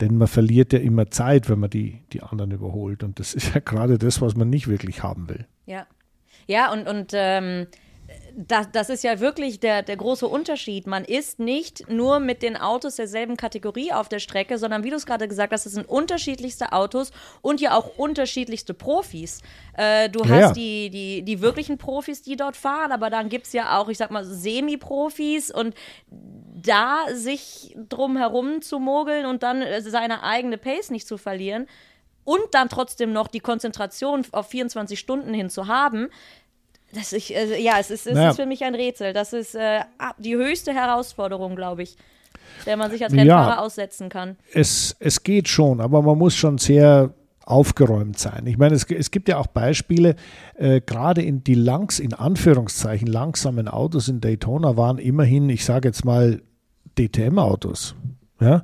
Speaker 1: Denn man verliert ja immer Zeit, wenn man die, die anderen überholt. Und das ist ja gerade das, was man nicht wirklich haben will.
Speaker 2: Ja. Ja, und, und ähm, das, das ist ja wirklich der, der große Unterschied. Man ist nicht nur mit den Autos derselben Kategorie auf der Strecke, sondern wie du es gerade gesagt hast, es sind unterschiedlichste Autos und ja auch unterschiedlichste Profis. Äh, du hast ja. die, die, die wirklichen Profis, die dort fahren, aber dann gibt es ja auch, ich sag mal, Semi-Profis und da sich drum herum zu mogeln und dann äh, seine eigene Pace nicht zu verlieren und dann trotzdem noch die Konzentration auf 24 Stunden hin zu haben, das ich, also, ja, es ist, es naja. ist für mich ein Rätsel. Das ist äh, die höchste Herausforderung, glaube ich, der man sich als Rennfahrer ja, aussetzen kann.
Speaker 1: Es, es geht schon, aber man muss schon sehr aufgeräumt sein. Ich meine, es, es gibt ja auch Beispiele, äh, gerade in die langs, in Anführungszeichen, langsamen Autos in Daytona waren immerhin, ich sage jetzt mal, DTM-Autos. Ja?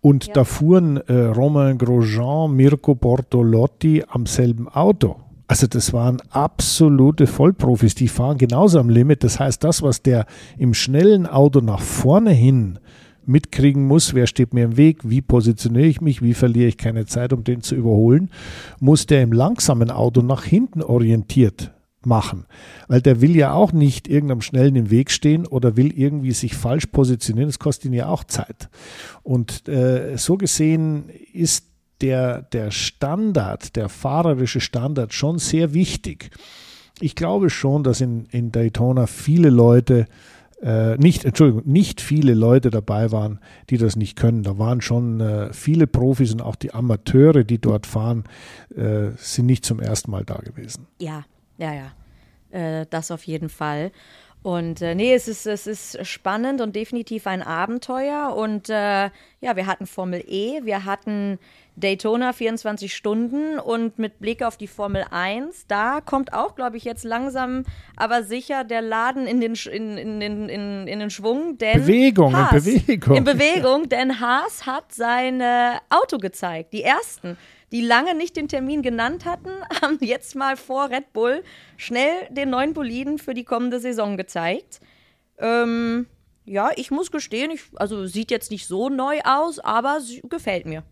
Speaker 1: Und ja. da fuhren äh, Romain Grosjean, Mirko Bortolotti am selben Auto. Also das waren absolute Vollprofis, die fahren genauso am Limit. Das heißt, das, was der im schnellen Auto nach vorne hin mitkriegen muss, wer steht mir im Weg, wie positioniere ich mich, wie verliere ich keine Zeit, um den zu überholen, muss der im langsamen Auto nach hinten orientiert machen. Weil der will ja auch nicht irgendeinem Schnellen im Weg stehen oder will irgendwie sich falsch positionieren. Das kostet ihn ja auch Zeit. Und äh, so gesehen ist der, der Standard, der fahrerische Standard schon sehr wichtig. Ich glaube schon, dass in, in Daytona viele Leute, äh, nicht, Entschuldigung, nicht viele Leute dabei waren, die das nicht können. Da waren schon äh, viele Profis und auch die Amateure, die dort fahren, äh, sind nicht zum ersten Mal da gewesen.
Speaker 2: Ja, ja, ja. Äh, das auf jeden Fall. Und äh, nee, es ist, es ist spannend und definitiv ein Abenteuer. Und äh, ja, wir hatten Formel E, wir hatten Daytona 24 Stunden und mit Blick auf die Formel 1, da kommt auch, glaube ich, jetzt langsam, aber sicher der Laden in den, in, in, in, in, in den Schwung. Denn
Speaker 1: Bewegung,
Speaker 2: Haas,
Speaker 1: in Bewegung.
Speaker 2: In Bewegung, denn Haas hat sein äh, Auto gezeigt. Die ersten, die lange nicht den Termin genannt hatten, haben jetzt mal vor Red Bull schnell den neuen Boliden für die kommende Saison gezeigt. Ähm, ja, ich muss gestehen, ich, also sieht jetzt nicht so neu aus, aber gefällt mir.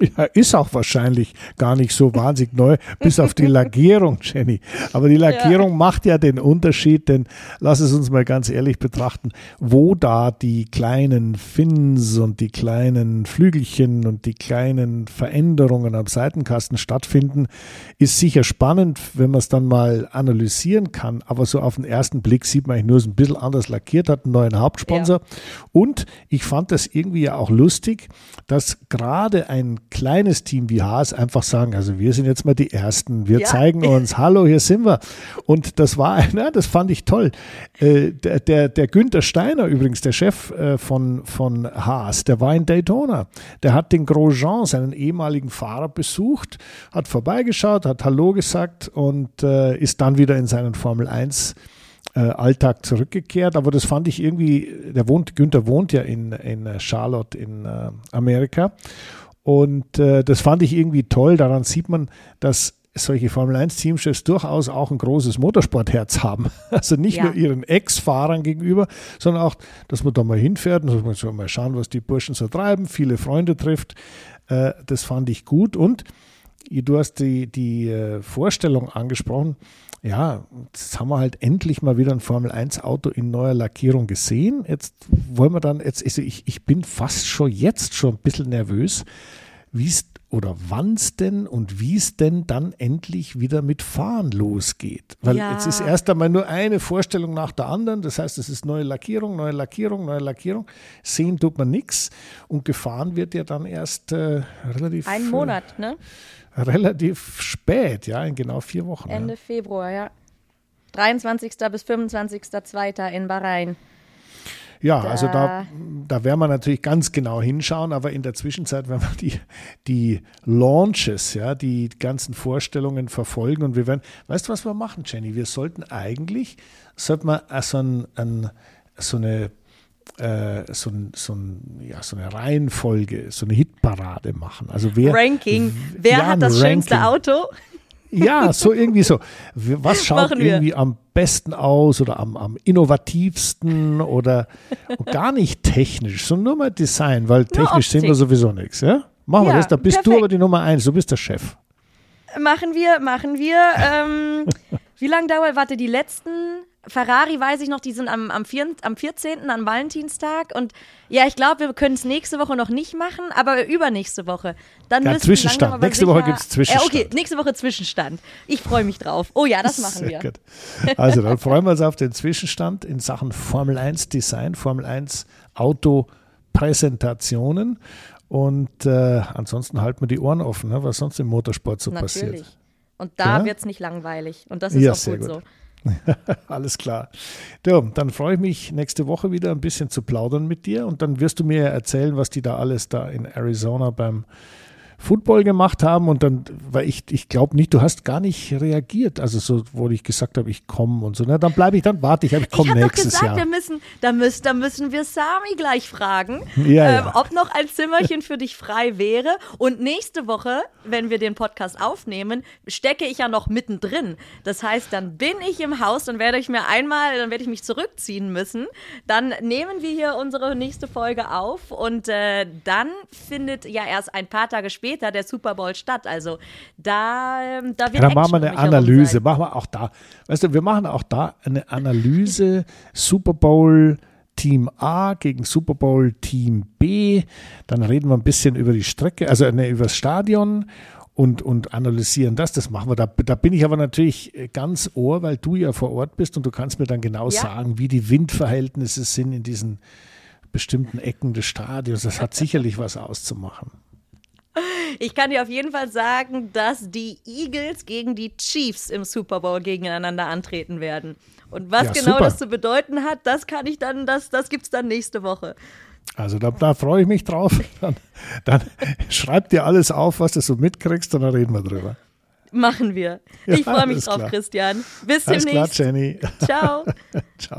Speaker 1: Ja, ist auch wahrscheinlich gar nicht so wahnsinnig neu, bis auf die Lackierung, Jenny. Aber die Lackierung ja. macht ja den Unterschied, denn lass es uns mal ganz ehrlich betrachten, wo da die kleinen Fins und die kleinen Flügelchen und die kleinen Veränderungen am Seitenkasten stattfinden, ist sicher spannend, wenn man es dann mal analysieren kann. Aber so auf den ersten Blick sieht man eigentlich nur, es ein bisschen anders lackiert, hat einen neuen Hauptsponsor. Ja. Und ich fand das irgendwie ja auch lustig, dass gerade ein kleines Team wie Haas einfach sagen, also wir sind jetzt mal die Ersten, wir ja. zeigen uns, hallo, hier sind wir. Und das war, na, das fand ich toll. Äh, der, der, der Günther Steiner übrigens, der Chef äh, von, von Haas, der war in Daytona. Der hat den Grosjean, seinen ehemaligen Fahrer, besucht, hat vorbeigeschaut, hat Hallo gesagt und äh, ist dann wieder in seinen Formel 1 äh, Alltag zurückgekehrt. Aber das fand ich irgendwie, der wohnt, Günther wohnt ja in, in Charlotte in äh, Amerika. Und äh, das fand ich irgendwie toll. Daran sieht man, dass solche Formel 1 Teamchefs durchaus auch ein großes Motorsportherz haben. Also nicht ja. nur ihren Ex-Fahrern gegenüber, sondern auch, dass man da mal hinfährt und dass man mal schauen, was die Burschen so treiben, viele Freunde trifft. Äh, das fand ich gut. Und du hast die, die äh, Vorstellung angesprochen. Ja, jetzt haben wir halt endlich mal wieder ein Formel 1 Auto in neuer Lackierung gesehen. Jetzt wollen wir dann, jetzt, also ich, ich bin fast schon jetzt schon ein bisschen nervös, wie oder wann es denn und wie es denn dann endlich wieder mit Fahren losgeht. Weil ja. jetzt ist erst einmal nur eine Vorstellung nach der anderen. Das heißt, es ist neue Lackierung, neue Lackierung, neue Lackierung. Sehen tut man nichts. Und gefahren wird ja dann erst äh, relativ.
Speaker 2: Ein äh, Monat, ne?
Speaker 1: Relativ spät, ja, in genau vier Wochen.
Speaker 2: Ende
Speaker 1: ja.
Speaker 2: Februar, ja. 23. bis 25.02. in Bahrain.
Speaker 1: Ja, da. also da, da werden wir natürlich ganz genau hinschauen, aber in der Zwischenzeit werden wir die, die Launches, ja, die ganzen Vorstellungen verfolgen und wir werden, weißt du, was wir machen, Jenny? Wir sollten eigentlich, sollten wir so, ein, ein, so eine äh, so, so, ja, so eine Reihenfolge, so eine Hitparade machen. Also wer,
Speaker 2: Ranking. Wer ja, hat das Ranking. schönste Auto?
Speaker 1: Ja, so irgendwie so. Was schaut irgendwie am besten aus oder am, am innovativsten oder gar nicht technisch, sondern nur mal Design, weil technisch sehen wir sowieso nichts. Ja? Machen wir ja, das, da bist perfekt. du aber die Nummer eins, du bist der Chef.
Speaker 2: Machen wir, machen wir. Ähm, wie lange dauert, warte, die letzten Ferrari weiß ich noch, die sind am, am, 4, am 14., an Valentinstag. Und ja, ich glaube, wir können es nächste Woche noch nicht machen, aber übernächste Woche. Dann
Speaker 1: ja, Zwischenstand. Nächste Woche gibt es Zwischenstand.
Speaker 2: Äh, okay, nächste Woche Zwischenstand. Ich freue mich drauf. Oh ja, das machen Sehr wir. Gut.
Speaker 1: Also, dann freuen wir uns auf den Zwischenstand in Sachen Formel 1 Design, Formel 1 Auto Präsentationen. Und äh, ansonsten halten wir die Ohren offen, ne, was sonst im Motorsport so Natürlich. passiert.
Speaker 2: Und da ja? wird es nicht langweilig. Und das ist ja, auch gut, gut so.
Speaker 1: Alles klar. Ja, dann freue ich mich nächste Woche wieder ein bisschen zu plaudern mit dir und dann wirst du mir erzählen, was die da alles da in Arizona beim Football gemacht haben und dann, weil ich, ich glaube nicht, du hast gar nicht reagiert, also so, wo ich gesagt habe, ich komme und so. Na, dann bleibe ich, dann warte ich, ich komme nächstes
Speaker 2: gesagt,
Speaker 1: Jahr.
Speaker 2: Wir müssen, da, müssen, da müssen wir Sami gleich fragen, ja, ähm, ja. ob noch ein Zimmerchen für dich frei wäre. Und nächste Woche, wenn wir den Podcast aufnehmen, stecke ich ja noch mittendrin. Das heißt, dann bin ich im Haus und werde ich mir einmal, dann werde ich mich zurückziehen müssen. Dann nehmen wir hier unsere nächste Folge auf und äh, dann findet ja erst ein paar Tage später später der Super Bowl statt. Also da, ähm, da wird
Speaker 1: ja, dann machen wir eine Analyse. Machen wir auch da. Weißt du, wir machen auch da eine Analyse. Super Bowl. Team A gegen Super Bowl Team B. Dann reden wir ein bisschen über die Strecke, also ne, über das Stadion und, und analysieren das. Das machen wir. Da, da bin ich aber natürlich ganz ohr, weil du ja vor Ort bist und du kannst mir dann genau ja. sagen, wie die Windverhältnisse sind in diesen bestimmten Ecken des Stadions. Das hat sicherlich was auszumachen.
Speaker 2: Ich kann dir auf jeden Fall sagen, dass die Eagles gegen die Chiefs im Super Bowl gegeneinander antreten werden. Und was ja, genau super. das zu bedeuten hat, das kann ich dann, das, das gibt es dann nächste Woche.
Speaker 1: Also da, da freue ich mich drauf. Dann, dann schreib dir alles auf, was du so mitkriegst, und dann reden wir drüber.
Speaker 2: Machen wir. Ich ja, freue mich drauf, klar. Christian. Bis
Speaker 1: alles
Speaker 2: demnächst.
Speaker 1: Klar, Jenny.
Speaker 2: Ciao. Ciao.